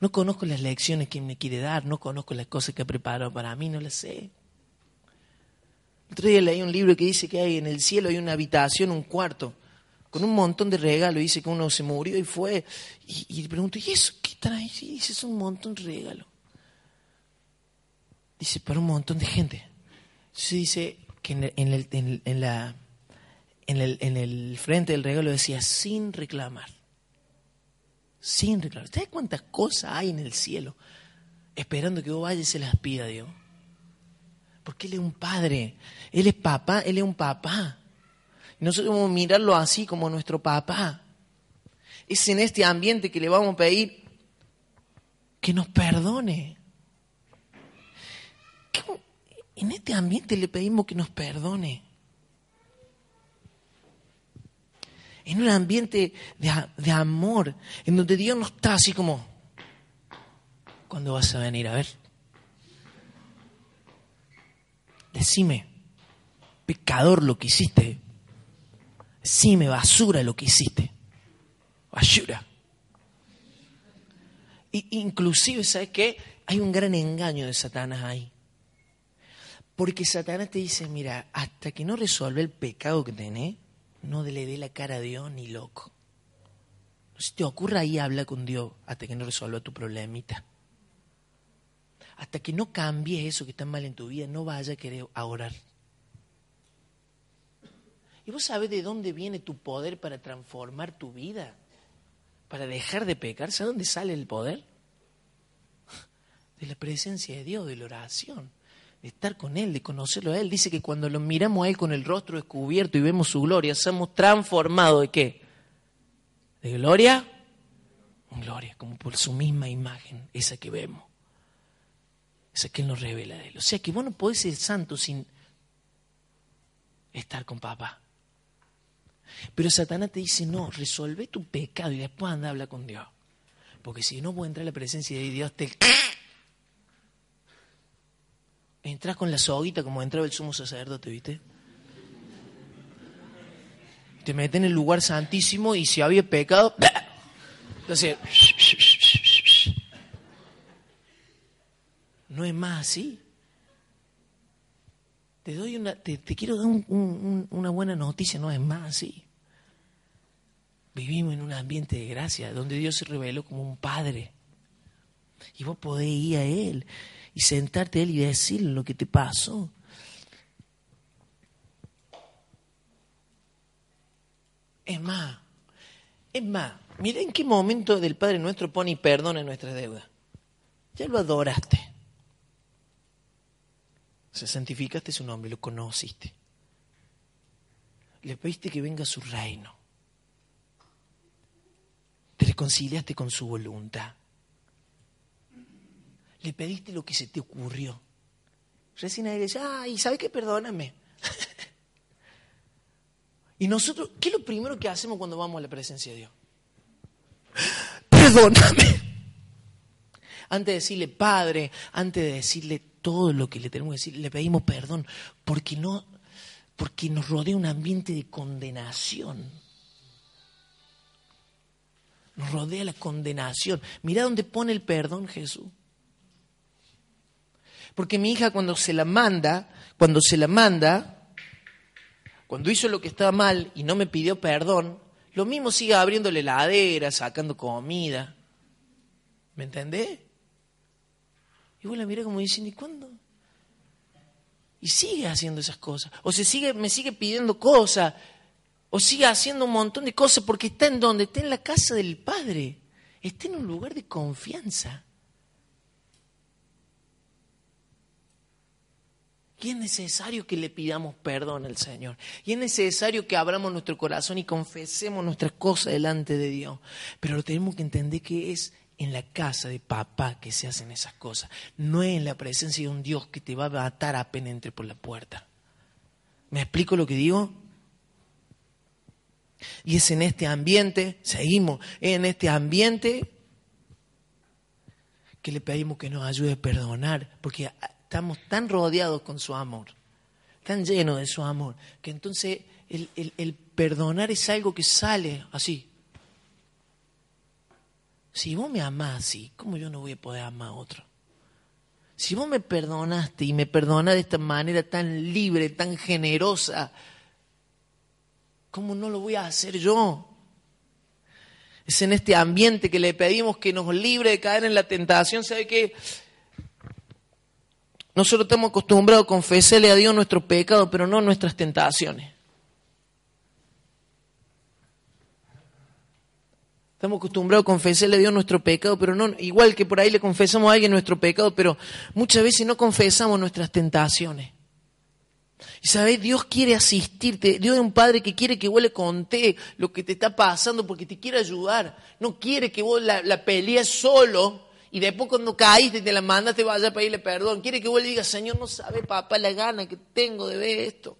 No conozco las lecciones que me quiere dar, no conozco las cosas que ha preparado para mí, no las sé. Otro día leí un libro que dice que hay en el cielo hay una habitación, un cuarto, con un montón de regalos. Dice que uno se murió y fue. Y, le pregunto, ¿y eso qué trae? Y dice, es un montón de regalos. Dice, para un montón de gente. Se dice que en, la, en, el, en el frente del regalo decía, sin reclamar. Sin reclamar. ¿Sabes cuántas cosas hay en el cielo? Esperando que vos vayas y se las pida a Dios. Porque Él es un padre. Él es papá, Él es un papá. Y nosotros vamos a mirarlo así como nuestro papá. Es en este ambiente que le vamos a pedir que nos perdone. En este ambiente le pedimos que nos perdone. En un ambiente de, de amor, en donde Dios no está así como, ¿cuándo vas a venir a ver? Decime, pecador lo que hiciste. Decime, basura lo que hiciste. Basura. Y, inclusive, ¿sabes qué? Hay un gran engaño de Satanás ahí. Porque Satanás te dice, mira, hasta que no resuelva el pecado que tenés, no le dé la cara a Dios ni loco. Si te ocurre ahí, habla con Dios hasta que no resuelva tu problemita hasta que no cambies eso que está mal en tu vida, no vaya a querer orar. ¿Y vos sabés de dónde viene tu poder para transformar tu vida? Para dejar de pecar. ¿Sabes dónde sale el poder? De la presencia de Dios, de la oración, estar con Él, de conocerlo a Él. Dice que cuando lo miramos a Él con el rostro descubierto y vemos su gloria, somos transformados de qué? De gloria en gloria, como por su misma imagen, esa que vemos es que Él nos revela de Él. O sea que vos no podés ser santo sin estar con papá. Pero Satanás te dice, no, resuelve tu pecado y después anda a hablar con Dios. Porque si no puede entrar a la presencia de Dios, te... Entras con la soguita como entraba el sumo sacerdote, ¿viste? Te meten en el lugar santísimo y si había pecado... Entonces... No es más así. Te, doy una, te, quiero dar una buena noticia, no es más así. Vivimos en un ambiente de gracia, donde Dios se reveló como un padre. Y vos podés ir a Él y sentarte a Él y decirle lo que te pasó. Es más, es más, mira en qué momento del Padre nuestro pone y perdona nuestras deudas. Ya lo adoraste. Se santificaste su nombre, lo conociste. Le pediste que venga a su reino. Te reconciliaste con su voluntad. Le pediste lo que se te ocurrió. Recién ahí dice, ay, ¿sabe qué? Perdóname. y nosotros, ¿qué es lo primero que hacemos cuando vamos a la presencia de Dios? Perdóname. Antes de decirle Padre, antes de decirle todo lo que le tenemos que decir, le pedimos perdón, porque no, porque nos rodea un ambiente de condenación. Nos rodea la condenación. Mira dónde pone el perdón Jesús. Porque mi hija cuando se la manda, cuando se la manda, cuando hizo lo que estaba mal y no me pidió perdón, lo mismo sigue abriéndole la heladera, sacando comida. ¿Me entendés? Y vos la mirás como diciendo, ¿y cuándo? Y sigue haciendo esas cosas. O se sigue, me sigue pidiendo cosas. O sigue haciendo un montón de cosas porque está en donde, está en la casa del Padre. Está en un lugar de confianza. Y es necesario que le pidamos perdón al Señor. Y es necesario que abramos nuestro corazón y confesemos nuestras cosas delante de Dios. Pero lo tenemos que entender que es en la casa de papá que se hacen esas cosas, no es en la presencia de un Dios que te va a matar apenas entre por la puerta. ¿Me explico lo que digo? Y es en este ambiente, seguimos, en este ambiente que le pedimos que nos ayude a perdonar, porque estamos tan rodeados con su amor, tan llenos de su amor, que entonces el, el perdonar es algo que sale así, si vos me amás así, ¿cómo yo no voy a poder amar a otro? Si vos me perdonaste y me perdonás de esta manera tan libre, tan generosa, ¿cómo no lo voy a hacer yo? Es en este ambiente que le pedimos que nos libre de caer en la tentación. ¿Sabe qué? Nosotros estamos acostumbrados a confesarle a Dios nuestros pecados, pero no nuestras tentaciones. Estamos acostumbrados a confesarle a Dios nuestro pecado, pero no, igual que por ahí le confesamos a alguien nuestro pecado, pero muchas veces no confesamos nuestras tentaciones. Y sabes, Dios quiere asistirte. Dios es un padre que quiere que vos le conté lo que te está pasando porque te quiere ayudar. No quiere que vos la, la pelees solo y después cuando caíste y te la mandas te vayas a pedirle perdón. Quiere que vos le digas, Señor, no sabe papá la gana que tengo de ver esto.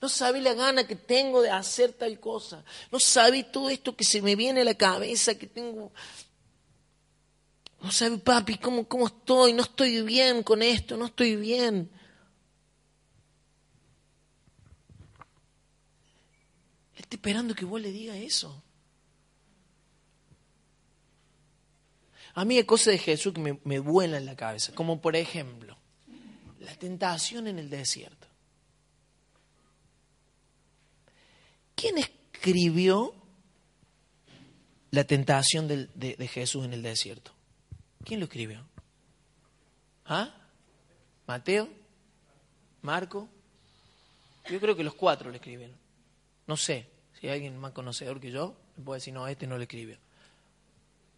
No sabe la gana que tengo de hacer tal cosa. No sabe todo esto que se me viene a la cabeza, que tengo... No sabe, papi, cómo, cómo estoy. No estoy bien con esto, no estoy bien. Está esperando que vos le digas eso. A mí hay cosas de Jesús que me, me vuelan la cabeza, como por ejemplo, la tentación en el desierto. ¿Quién escribió la tentación de, Jesús en el desierto? ¿Quién lo escribió? ¿Ah? ¿Mateo? ¿Marco? Yo creo que los cuatro lo escribieron. No sé, si alguien más conocedor que yo, me puede decir, no, este no lo escribió.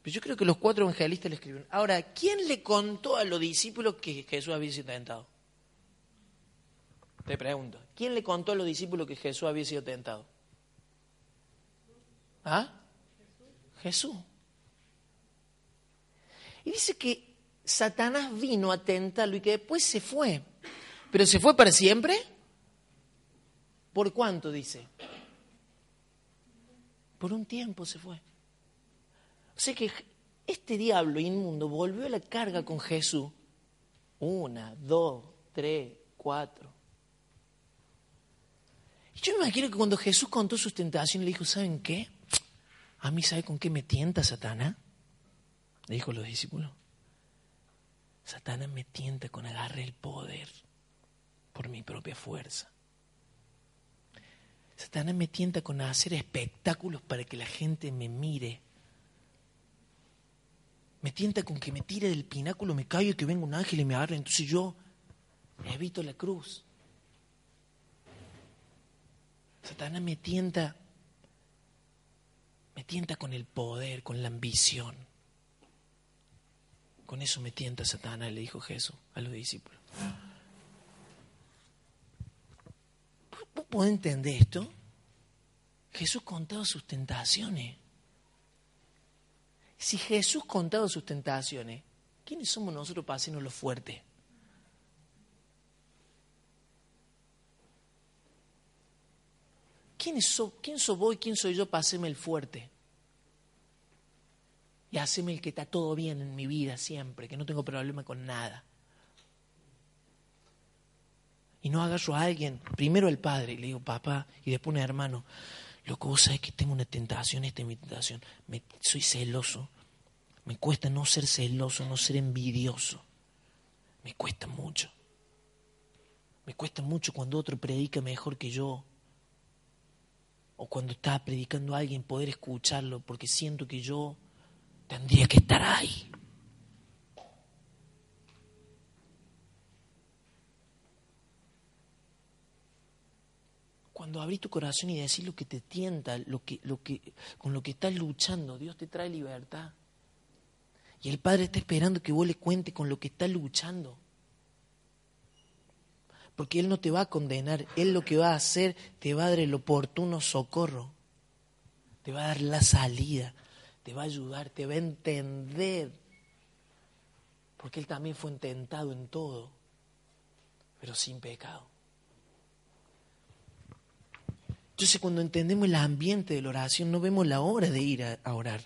Pero yo creo que los cuatro evangelistas lo escribieron. Ahora, ¿quién le contó a los discípulos que Jesús había sido tentado? Te pregunto, ¿quién le contó a los discípulos que Jesús había sido tentado? ¿Ah? Jesús. Y dice que Satanás vino a tentarlo y que después se fue. ¿Pero se fue para siempre? ¿Por cuánto dice? Por un tiempo se fue. Sea que este diablo inmundo volvió a la carga con Jesús. Una, dos, tres, cuatro. Y yo me imagino que cuando Jesús contó sus tentaciones, le dijo, ¿saben qué? ¿A mí sabe con qué me tienta Satanás? Le dijo los discípulos. Satanás me tienta con agarre el poder por mi propia fuerza. Satanás me tienta con hacer espectáculos para que la gente me mire. Me tienta con que me tire del pináculo, me caiga y que venga un ángel y me agarre. Entonces yo evito la cruz. Satanás me tienta me tienta con el poder, con la ambición. Con eso me tienta Satanás, le dijo Jesús a los discípulos. ¿Vos podés entender esto? Jesús contaba sus tentaciones. Si Jesús contaba sus tentaciones, ¿quiénes somos nosotros para hacernos los fuertes? ¿quién, ¿quién soy vos y quién soy yo para hacerme el fuerte? Y hacerme el que está todo bien en mi vida siempre, que no tengo problema con nada. Y no agarro a alguien, primero al padre, y le digo papá, y después un hermano, lo que vos sabés que tengo una tentación, esta es mi tentación, me, soy celoso, me cuesta no ser celoso, no ser envidioso, me cuesta mucho. Me cuesta mucho cuando otro predica mejor que yo, o cuando está predicando alguien poder escucharlo porque siento que yo tendría que estar ahí. Cuando abrís tu corazón y decís lo que te tienta, lo que, lo que, con lo que estás luchando, Dios te trae libertad. Y el Padre está esperando que vos le cuentes con lo que estás luchando. Porque Él no te va a condenar, Él lo que va a hacer, te va a dar el oportuno socorro, te va a dar la salida, te va a ayudar, te va a entender, porque Él también fue intentado en todo, pero sin pecado. Entonces cuando entendemos el ambiente de la oración no vemos la hora de ir a orar.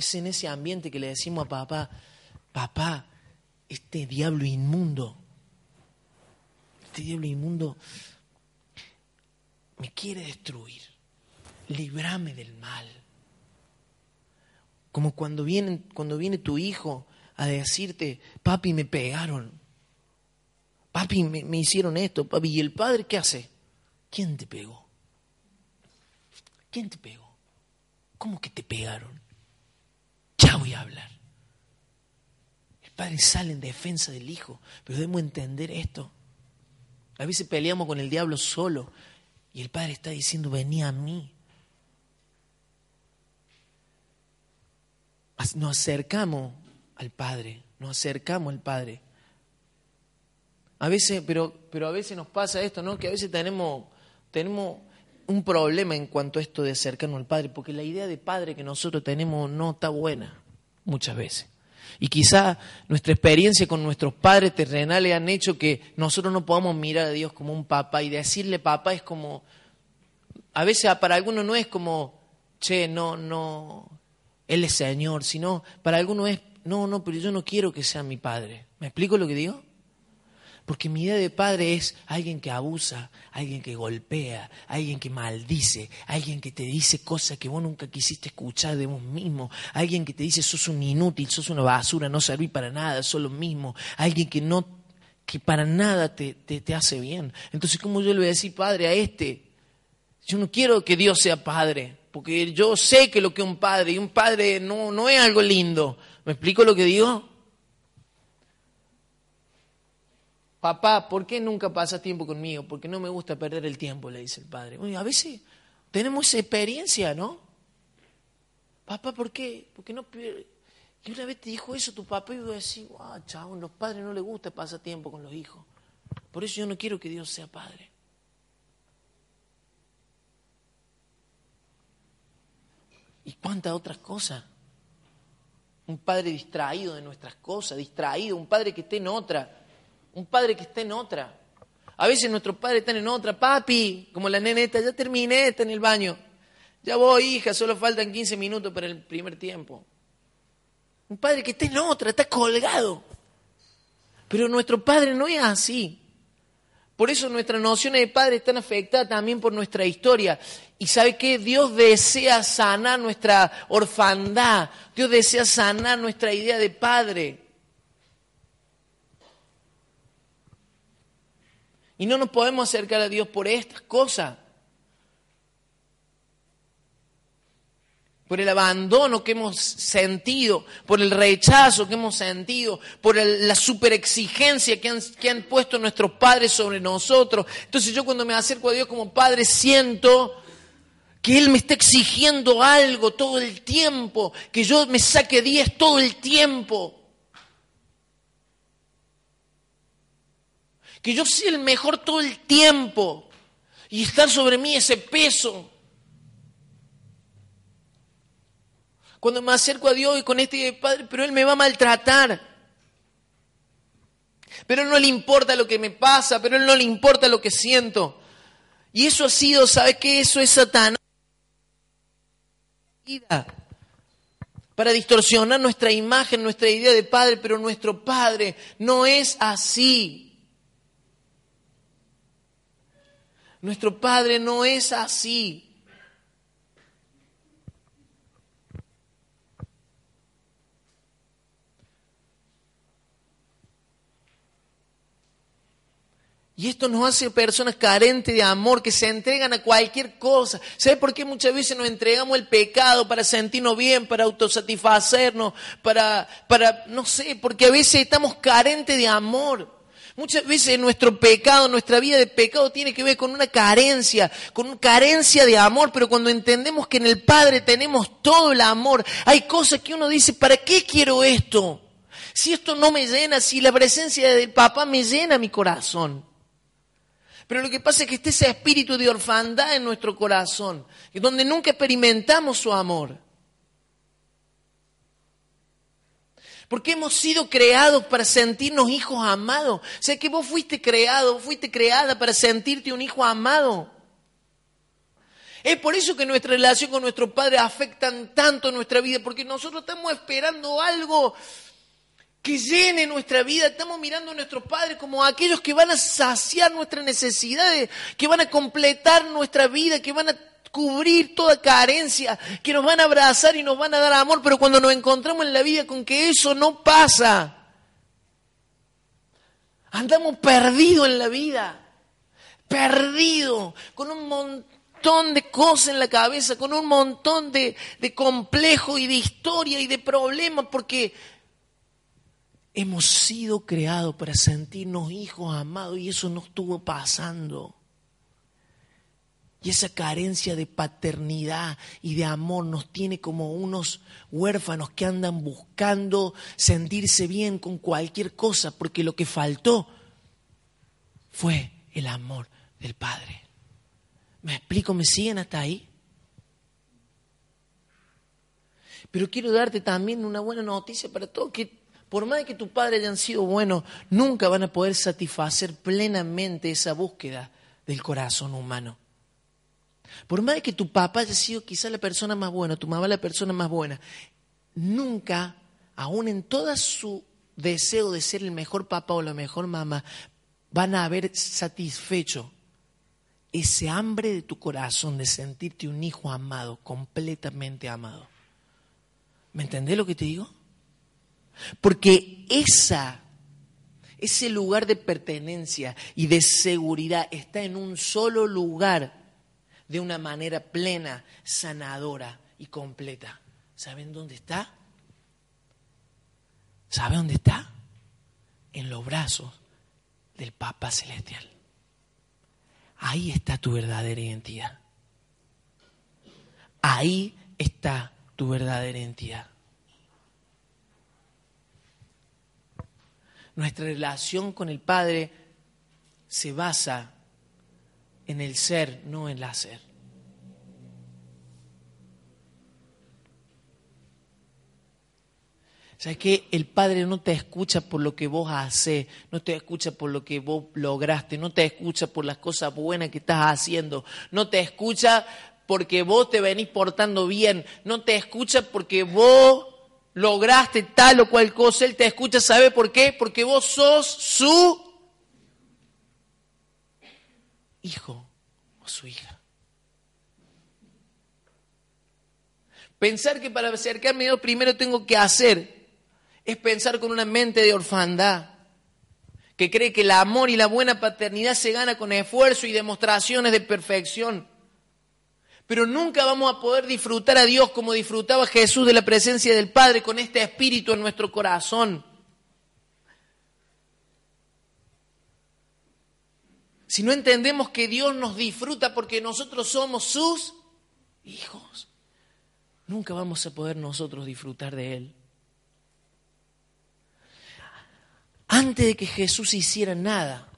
Es en ese ambiente que le decimos a papá, papá, este diablo inmundo, este diablo inmundo me quiere destruir. librame del mal. Como cuando viene, cuando viene tu hijo a decirte, papi, me pegaron. Papi, me, me hicieron esto. Papi, ¿y el padre qué hace? ¿Quién te pegó? ¿Quién te pegó? ¿Cómo que te pegaron? Ya voy a hablar. El padre sale en defensa del hijo, pero debemos entender esto. A veces peleamos con el diablo solo y el padre está diciendo, vení a mí. Nos acercamos al padre, nos acercamos al padre. A veces, pero, pero a veces nos pasa esto, ¿no? Que a veces tenemos, tenemos un problema en cuanto a esto de acercarnos al Padre, porque la idea de Padre que nosotros tenemos no está buena muchas veces. Y quizá nuestra experiencia con nuestros padres terrenales han hecho que nosotros no podamos mirar a Dios como un papá y decirle papá es como, a veces para algunos no es como, che, no, no, Él es Señor, sino para algunos es, no, no, pero yo no quiero que sea mi padre. ¿Me explico lo que digo? Porque mi idea de padre es alguien que abusa, alguien que golpea, alguien que maldice, alguien que te dice cosas que vos nunca quisiste escuchar de vos mismo, alguien que te dice sos un inútil, sos una basura, no serví para nada, sos lo mismo, alguien que no, que para nada te, te, hace bien. Entonces, ¿cómo yo le voy a decir padre a este? Yo no quiero que Dios sea padre, porque yo sé que lo que es un padre, y un padre no, no es algo lindo. ¿Me explico lo que digo? Papá, ¿por qué nunca pasas tiempo conmigo? Porque no me gusta perder el tiempo, le dice el padre. a veces tenemos experiencia, ¿no? Papá, ¿por qué? Porque no Y una vez te dijo eso tu papá y yo decía, wow, chavo, los padres no les gusta pasar tiempo con los hijos. Por eso yo no quiero que Dios sea padre. ¿Y cuántas otras cosas? Un padre distraído de nuestras cosas, distraído, un padre que esté en otra un padre que está en otra. A veces nuestros padres están en otra. Papi, como la neneta, ya terminé, está en el baño. Ya voy, hija, solo faltan 15 minutos para el primer tiempo. Un padre que está en otra, está colgado. Pero nuestro padre no es así. Por eso nuestras nociones de padre están afectadas también por nuestra historia. Y sabe qué? Dios desea sanar nuestra orfandad. Dios desea sanar nuestra idea de padre. Y no nos podemos acercar a Dios por estas cosas. Por el abandono que hemos sentido, por el rechazo que hemos sentido, por la superexigencia que han, que han puesto nuestros padres sobre nosotros. Entonces yo cuando me acerco a Dios como padre siento que Él me está exigiendo algo todo el tiempo, que yo me saque 10 todo el tiempo. Que yo sea el mejor todo el tiempo y estar sobre mí ese peso. Cuando me acerco a Dios y con este Padre, pero Él me va a maltratar. Pero no le importa lo que me pasa, pero Él no le importa lo que siento. Y eso ha sido, ¿sabe qué? Eso es Satanás. Para distorsionar nuestra imagen, nuestra idea de Padre, pero nuestro Padre no es así. Nuestro Padre no es así. Y esto nos hace personas carentes de amor, que se entregan a cualquier cosa. ¿Sabe por qué muchas veces nos entregamos el pecado para sentirnos bien, para autosatisfacernos, para, para, no sé, porque a veces estamos carentes de amor. Muchas veces nuestro pecado, nuestra vida de pecado tiene que ver con una carencia, con una carencia de amor, pero cuando entendemos que en el Padre tenemos todo el amor, hay cosas que uno dice, ¿para qué quiero esto? Si esto no me llena, si la presencia del papá me llena mi corazón. Pero lo que pasa es que está ese espíritu de orfandad en nuestro corazón, donde nunca experimentamos su amor. Porque hemos sido creados para sentirnos hijos amados. O sea que vos fuiste creado, fuiste creada para sentirte un hijo amado. Es por eso que nuestra relación con nuestro Padre afecta tanto nuestra vida, porque nosotros estamos esperando algo que llene nuestra vida. Estamos mirando a nuestros padres como aquellos que van a saciar nuestras necesidades, que van a completar nuestra vida, que van a cubrir toda carencia, que nos van a abrazar y nos van a dar amor, pero cuando nos encontramos en la vida con que eso no pasa, andamos perdidos en la vida, perdidos, con un montón de cosas en la cabeza, con un montón de, de y de historia y de problemas, porque hemos sido creados para sentirnos hijos amados y eso no estuvo pasando. Y esa carencia de paternidad y de amor nos tiene como unos huérfanos que andan buscando sentirse bien con cualquier cosa, porque lo que faltó fue el amor del Padre. ¿Me explico? ¿Me siguen hasta ahí? Pero quiero darte también una buena noticia para todos, que por más que tu padre hayan sido buenos, nunca van a poder satisfacer plenamente esa búsqueda del corazón humano. Por más que tu papá haya sido quizá la persona más buena, tu mamá la persona más buena, nunca, aún en todo su deseo de ser el mejor papá o la mejor mamá, van a haber satisfecho ese hambre de tu corazón de sentirte un hijo amado, completamente amado. ¿Me entendés lo que te digo? Porque esa, ese lugar de pertenencia y de seguridad está en un solo lugar de una manera plena, sanadora y completa. ¿Saben dónde está? ¿Saben dónde está? En los brazos del Papa Celestial. Ahí está tu verdadera identidad. Ahí está tu verdadera identidad. Nuestra relación con el Padre se basa en el ser, no en el hacer. ¿Sabes que El Padre no te escucha por lo que vos haces, no te escucha por lo que vos lograste, no te escucha por las cosas buenas que estás haciendo, no te escucha porque vos te venís portando bien, no te escucha porque vos lograste tal o cual cosa, Él te escucha, ¿sabe por qué? Porque vos sos su hijo o su hija. Pensar que para acercarme a Dios primero tengo que hacer es pensar con una mente de orfandad, que cree que el amor y la buena paternidad se gana con esfuerzo y demostraciones de perfección. Pero nunca vamos a poder disfrutar a Dios como disfrutaba Jesús de la presencia del Padre con este espíritu en nuestro corazón. Si no entendemos que Dios nos disfruta porque nosotros somos sus hijos, nunca vamos a poder nosotros disfrutar de Él. Antes de que Jesús hiciera nada,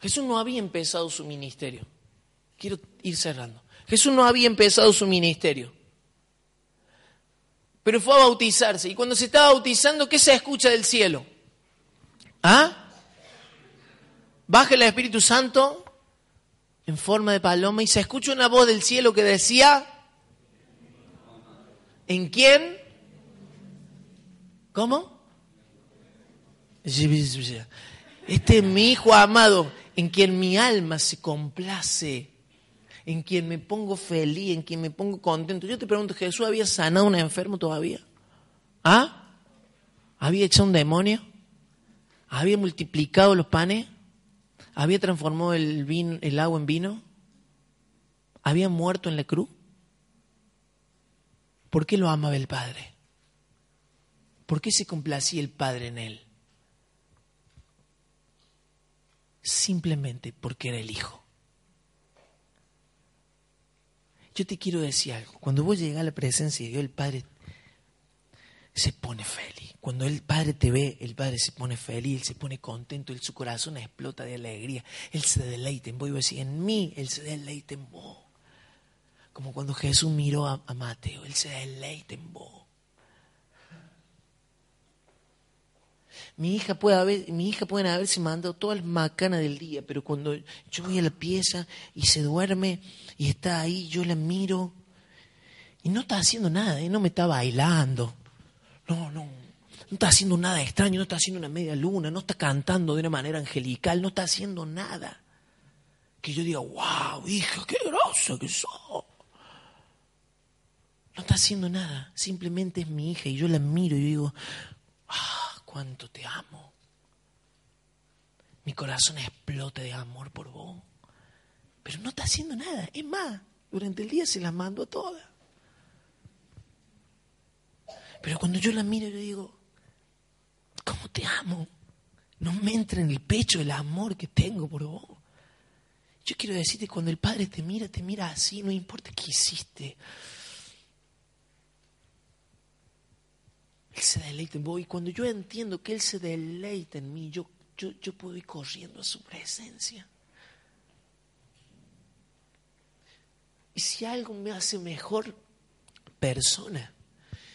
Jesús no había empezado su ministerio. Quiero ir cerrando. Jesús no había empezado su ministerio. Pero fue a bautizarse. Y cuando se estaba bautizando, ¿qué se escucha del cielo? ¿Ah? Baja el Espíritu Santo en forma de paloma y se escucha una voz del cielo que decía, ¿en quién? ¿Cómo? Este es mi hijo amado, en quien mi alma se complace, en quien me pongo feliz, en quien me pongo contento. Yo te pregunto, ¿Jesús había sanado a un enfermo todavía? ¿Ah? ¿Había echado un demonio? ¿Había multiplicado los panes? ¿Había transformado el, agua en vino? ¿Había muerto en la cruz? ¿Por qué lo amaba el Padre? ¿Por qué se complacía el Padre en él? Simplemente porque era el Hijo. Yo te quiero decir algo. Cuando vos llegas a la presencia de Dios, el Padre se pone feliz. Cuando el Padre te ve, el Padre se pone feliz, Él se pone contento, Él, su corazón explota de alegría. Él se deleita en vos. Y vos decís, en mí Él se deleita en vos. Como cuando Jesús miró a, Mateo, Él se deleita en vos. Mi hija puede haber, mi hija puede haberse mandado todas las macanas del día, pero cuando yo voy a la pieza y se duerme y está ahí, yo la miro y no está haciendo nada, y no me está bailando, no, no, no está haciendo nada extraño, no está haciendo una media luna, no está cantando de una manera angelical, no está haciendo nada. Que yo diga, wow, hija, qué grosa que sos. No está haciendo nada, simplemente es mi hija y yo la miro y digo, ah, cuánto te amo. Mi corazón explota de amor por vos. Pero no está haciendo nada. Es más, durante el día se las mando a todas. Pero cuando yo la miro, yo digo, ¿cómo te amo? No me entra en el pecho el amor que tengo por vos. Yo quiero decirte, cuando el Padre te mira, te mira así, no importa qué hiciste. Él se deleita en vos. Y cuando yo entiendo que Él se deleita en mí, yo, yo, yo puedo ir corriendo a su presencia. Y si algo me hace mejor persona,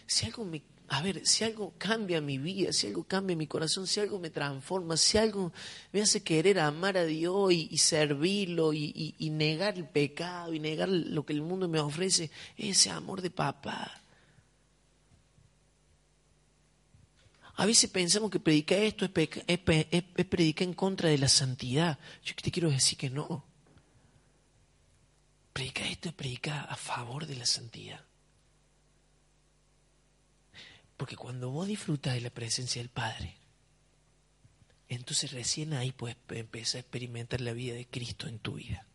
si algo me a ver, si algo cambia mi vida, si algo cambia mi corazón, si algo me transforma, si algo me hace querer amar a Dios y, servirlo y, negar el pecado y negar lo que el mundo me ofrece, ese amor de papá. A veces pensamos que predicar esto es, es predicar en contra de la santidad. Yo te quiero decir que no. Predicar esto es predicar a favor de la santidad. Porque cuando vos disfrutas de la presencia del Padre, entonces recién ahí puedes empezar a experimentar la vida de Cristo en tu vida.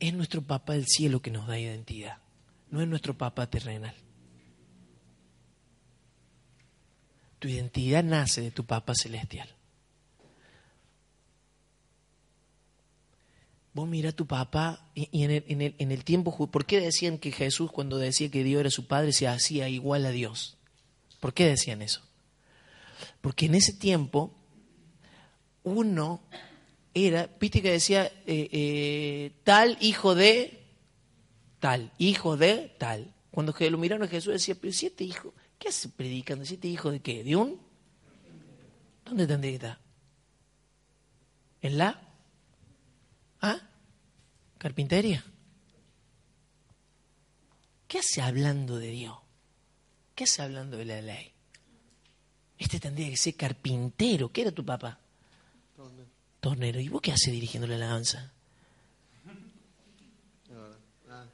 Es nuestro Papa del cielo que nos da identidad, no es nuestro Papa terrenal. Tu identidad nace de tu Papa celestial. Vos mira a tu papá y, en, el, en, el, en, el, tiempo, ¿por qué decían que Jesús cuando decía que Dios era su padre se hacía igual a Dios? ¿Por qué decían eso? Porque en ese tiempo uno era, viste que decía eh, eh, tal hijo de tal, hijo de tal. Cuando lo miraron a Jesús decía, pero si este hijo, ¿qué hace predicando? ¿Si este hijo de qué? ¿De un? ¿Dónde tendría que estar? ¿En la? ¿Ah? ¿Carpintería? ¿Qué hace hablando de Dios? ¿Qué hace hablando de la ley? Este tendría que ser carpintero. ¿Qué era tu papá? Tornero. ¿Y vos qué haces dirigiendo la alabanza?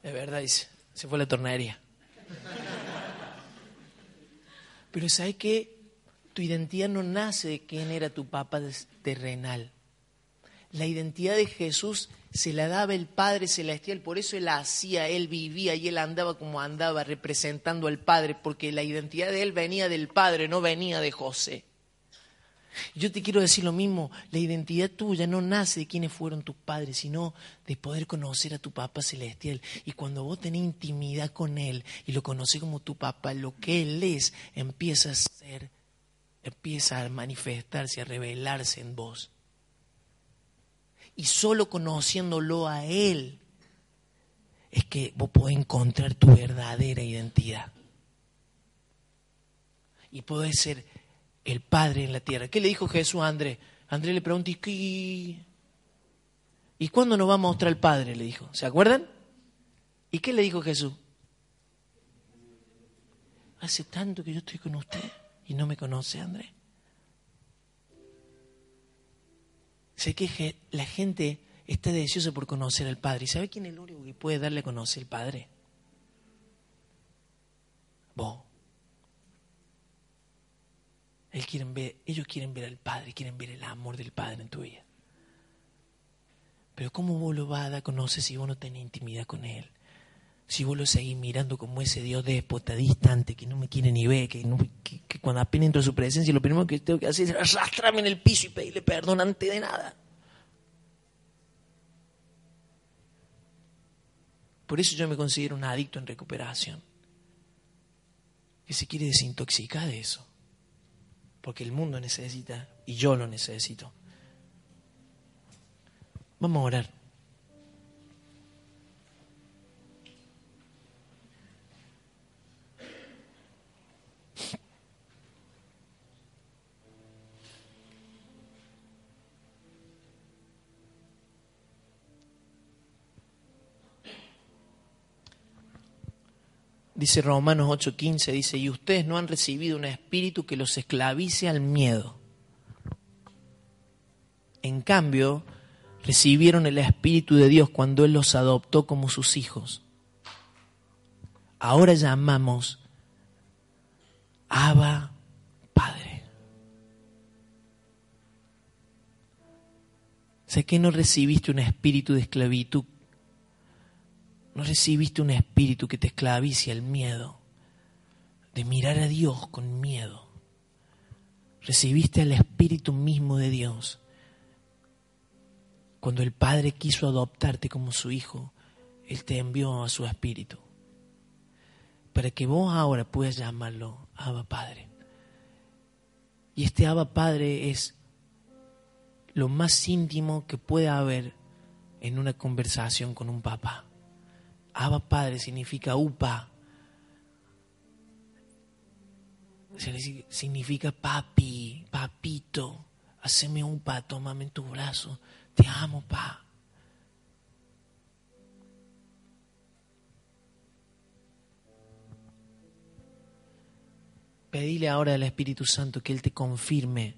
Es verdad, dice. Se fue a la tornería. Pero ¿sabes qué? Tu identidad no nace de quién era tu papá terrenal. La identidad de Jesús se la daba el Padre Celestial, por eso él hacía, él vivía y él andaba como andaba representando al Padre, porque la identidad de él venía del Padre, no venía de José. Yo te quiero decir lo mismo, la identidad tuya no nace de quiénes fueron tus padres, sino de poder conocer a tu Papa Celestial. Y cuando vos tenés intimidad con Él y lo conoces como tu Papa, lo que Él es empieza a ser, empieza a manifestarse, a revelarse en vos. Y solo conociéndolo a Él es que vos podés encontrar tu verdadera identidad. Y podés ser el Padre en la tierra. ¿Qué le dijo Jesús a Andrés? Andrés le preguntó, ¿y, ¿y cuándo nos va a mostrar el Padre? Le dijo. ¿Se acuerdan? ¿Y qué le dijo Jesús? Hace tanto que yo estoy con usted y no me conoce, Andrés. Sé que la gente está deseosa por conocer al Padre. ¿Y sabe quién es el único que puede darle a conocer al Padre? Vos. quieren ver, ellos quieren ver al Padre, quieren ver el amor del Padre en tu vida. Pero ¿cómo vos lo vas a dar a conocer si vos no tenés intimidad con Él? Si vos lo seguís mirando como ese Dios déspota, distante, que no me quiere ni ver, que, cuando apenas entro a su presencia, lo primero que tengo que hacer es arrastrarme en el piso y pedirle perdón antes de nada. Por eso yo me considero un adicto en recuperación, que se quiere desintoxicar de eso, porque el mundo necesita y yo lo necesito. Vamos a orar. Dice Romanos 8:15, dice, y ustedes no han recibido un espíritu que los esclavice al miedo. En cambio, recibieron el Espíritu de Dios cuando Él los adoptó como sus hijos. Ahora llamamos Abba Padre. Sé que no recibiste un espíritu de esclavitud. No recibiste un espíritu que te esclavice el miedo, de mirar a Dios con miedo. Recibiste al Espíritu mismo de Dios cuando el Padre quiso adoptarte como su hijo, Él te envió a su Espíritu. Para que vos ahora puedas llamarlo Abba Padre. Y este Abba Padre es lo más íntimo que puede haber en una conversación con un papá. Abba Padre significa upa. Significa papi, papito. Haceme upa, tómame en tu brazo. Te amo, pa. Pedile ahora al Espíritu Santo que Él te confirme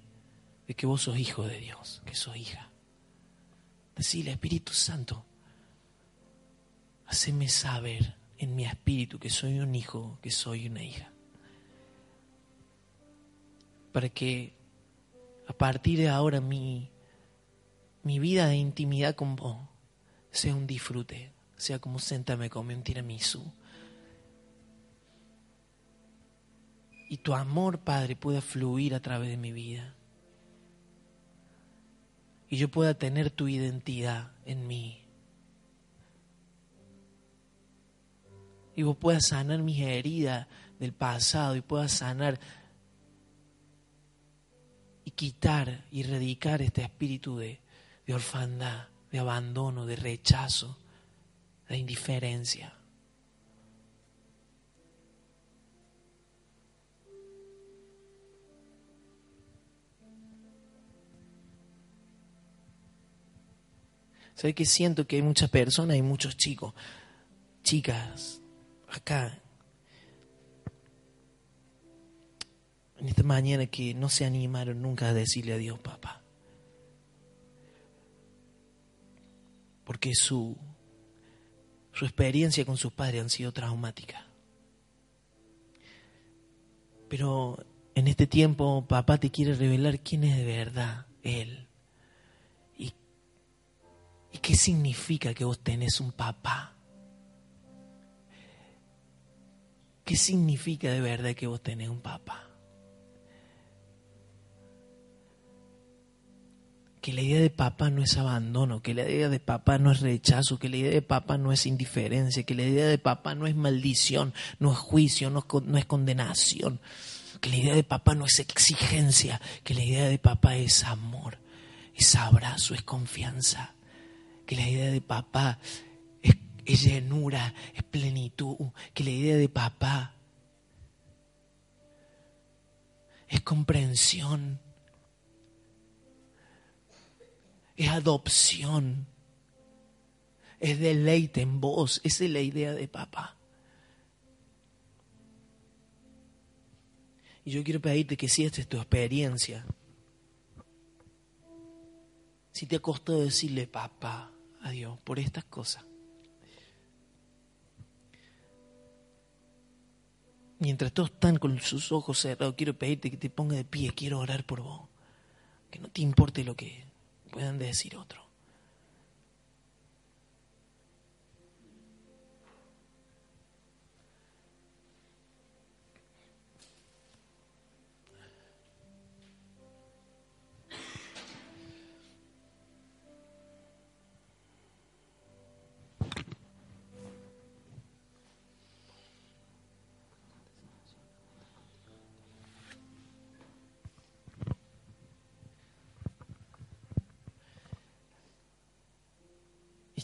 de que vos sos hijo de Dios, que sos hija. Decile, Espíritu Santo, haceme saber en mi espíritu que soy un hijo, que soy una hija. Para que a partir de ahora mi mi vida de intimidad con vos sea un disfrute, sea como sentarme con un tiramisú. Y tu amor, Padre, pueda fluir a través de mi vida. Y yo pueda tener tu identidad en mí. Y vos puedas sanar mis heridas del pasado y puedas sanar y quitar y erradicar este espíritu de, de orfandad, de abandono, de rechazo, de indiferencia. ¿Sabe que siento que hay muchas personas y muchos chicos, chicas, acá, en esta mañana que no se animaron nunca a decirle a Dios, papá? porque su, su experiencia con sus padres han sido traumática. Pero en este tiempo papá te quiere revelar quién es de verdad Él. Y, y qué significa que vos tenés un papá. ¿Qué significa de verdad que vos tenés un papá? que la idea de papá no es abandono, que la idea de papá no es rechazo, que la idea de papá no es indiferencia, que la idea de papá no es maldición, no es juicio, no es, condenación, que la idea de papá no es exigencia, que la idea de papá es amor, es abrazo, es confianza, que la idea de papá es, llenura, es plenitud, que la idea de papá es comprensión es adopción, es deleite en vos, esa es la idea de papá. Y yo quiero pedirte que si esta es tu experiencia, si te ha costado decirle papá a Dios por estas cosas, mientras todos están con sus ojos cerrados, quiero pedirte que te ponga de pie, quiero orar por vos, que no te importe lo que puedan decir otro.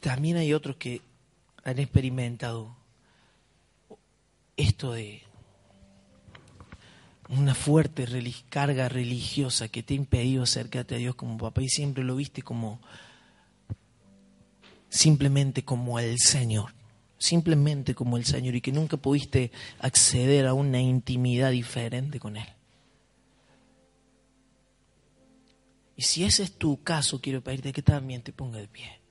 También hay otros que han experimentado esto de una fuerte carga religiosa que te ha impedido acercarte a Dios como papá y siempre lo viste como simplemente como el Señor, simplemente como el Señor y que nunca pudiste acceder a una intimidad diferente con Él. Y si ese es tu caso, quiero pedirte que también te ponga de pie.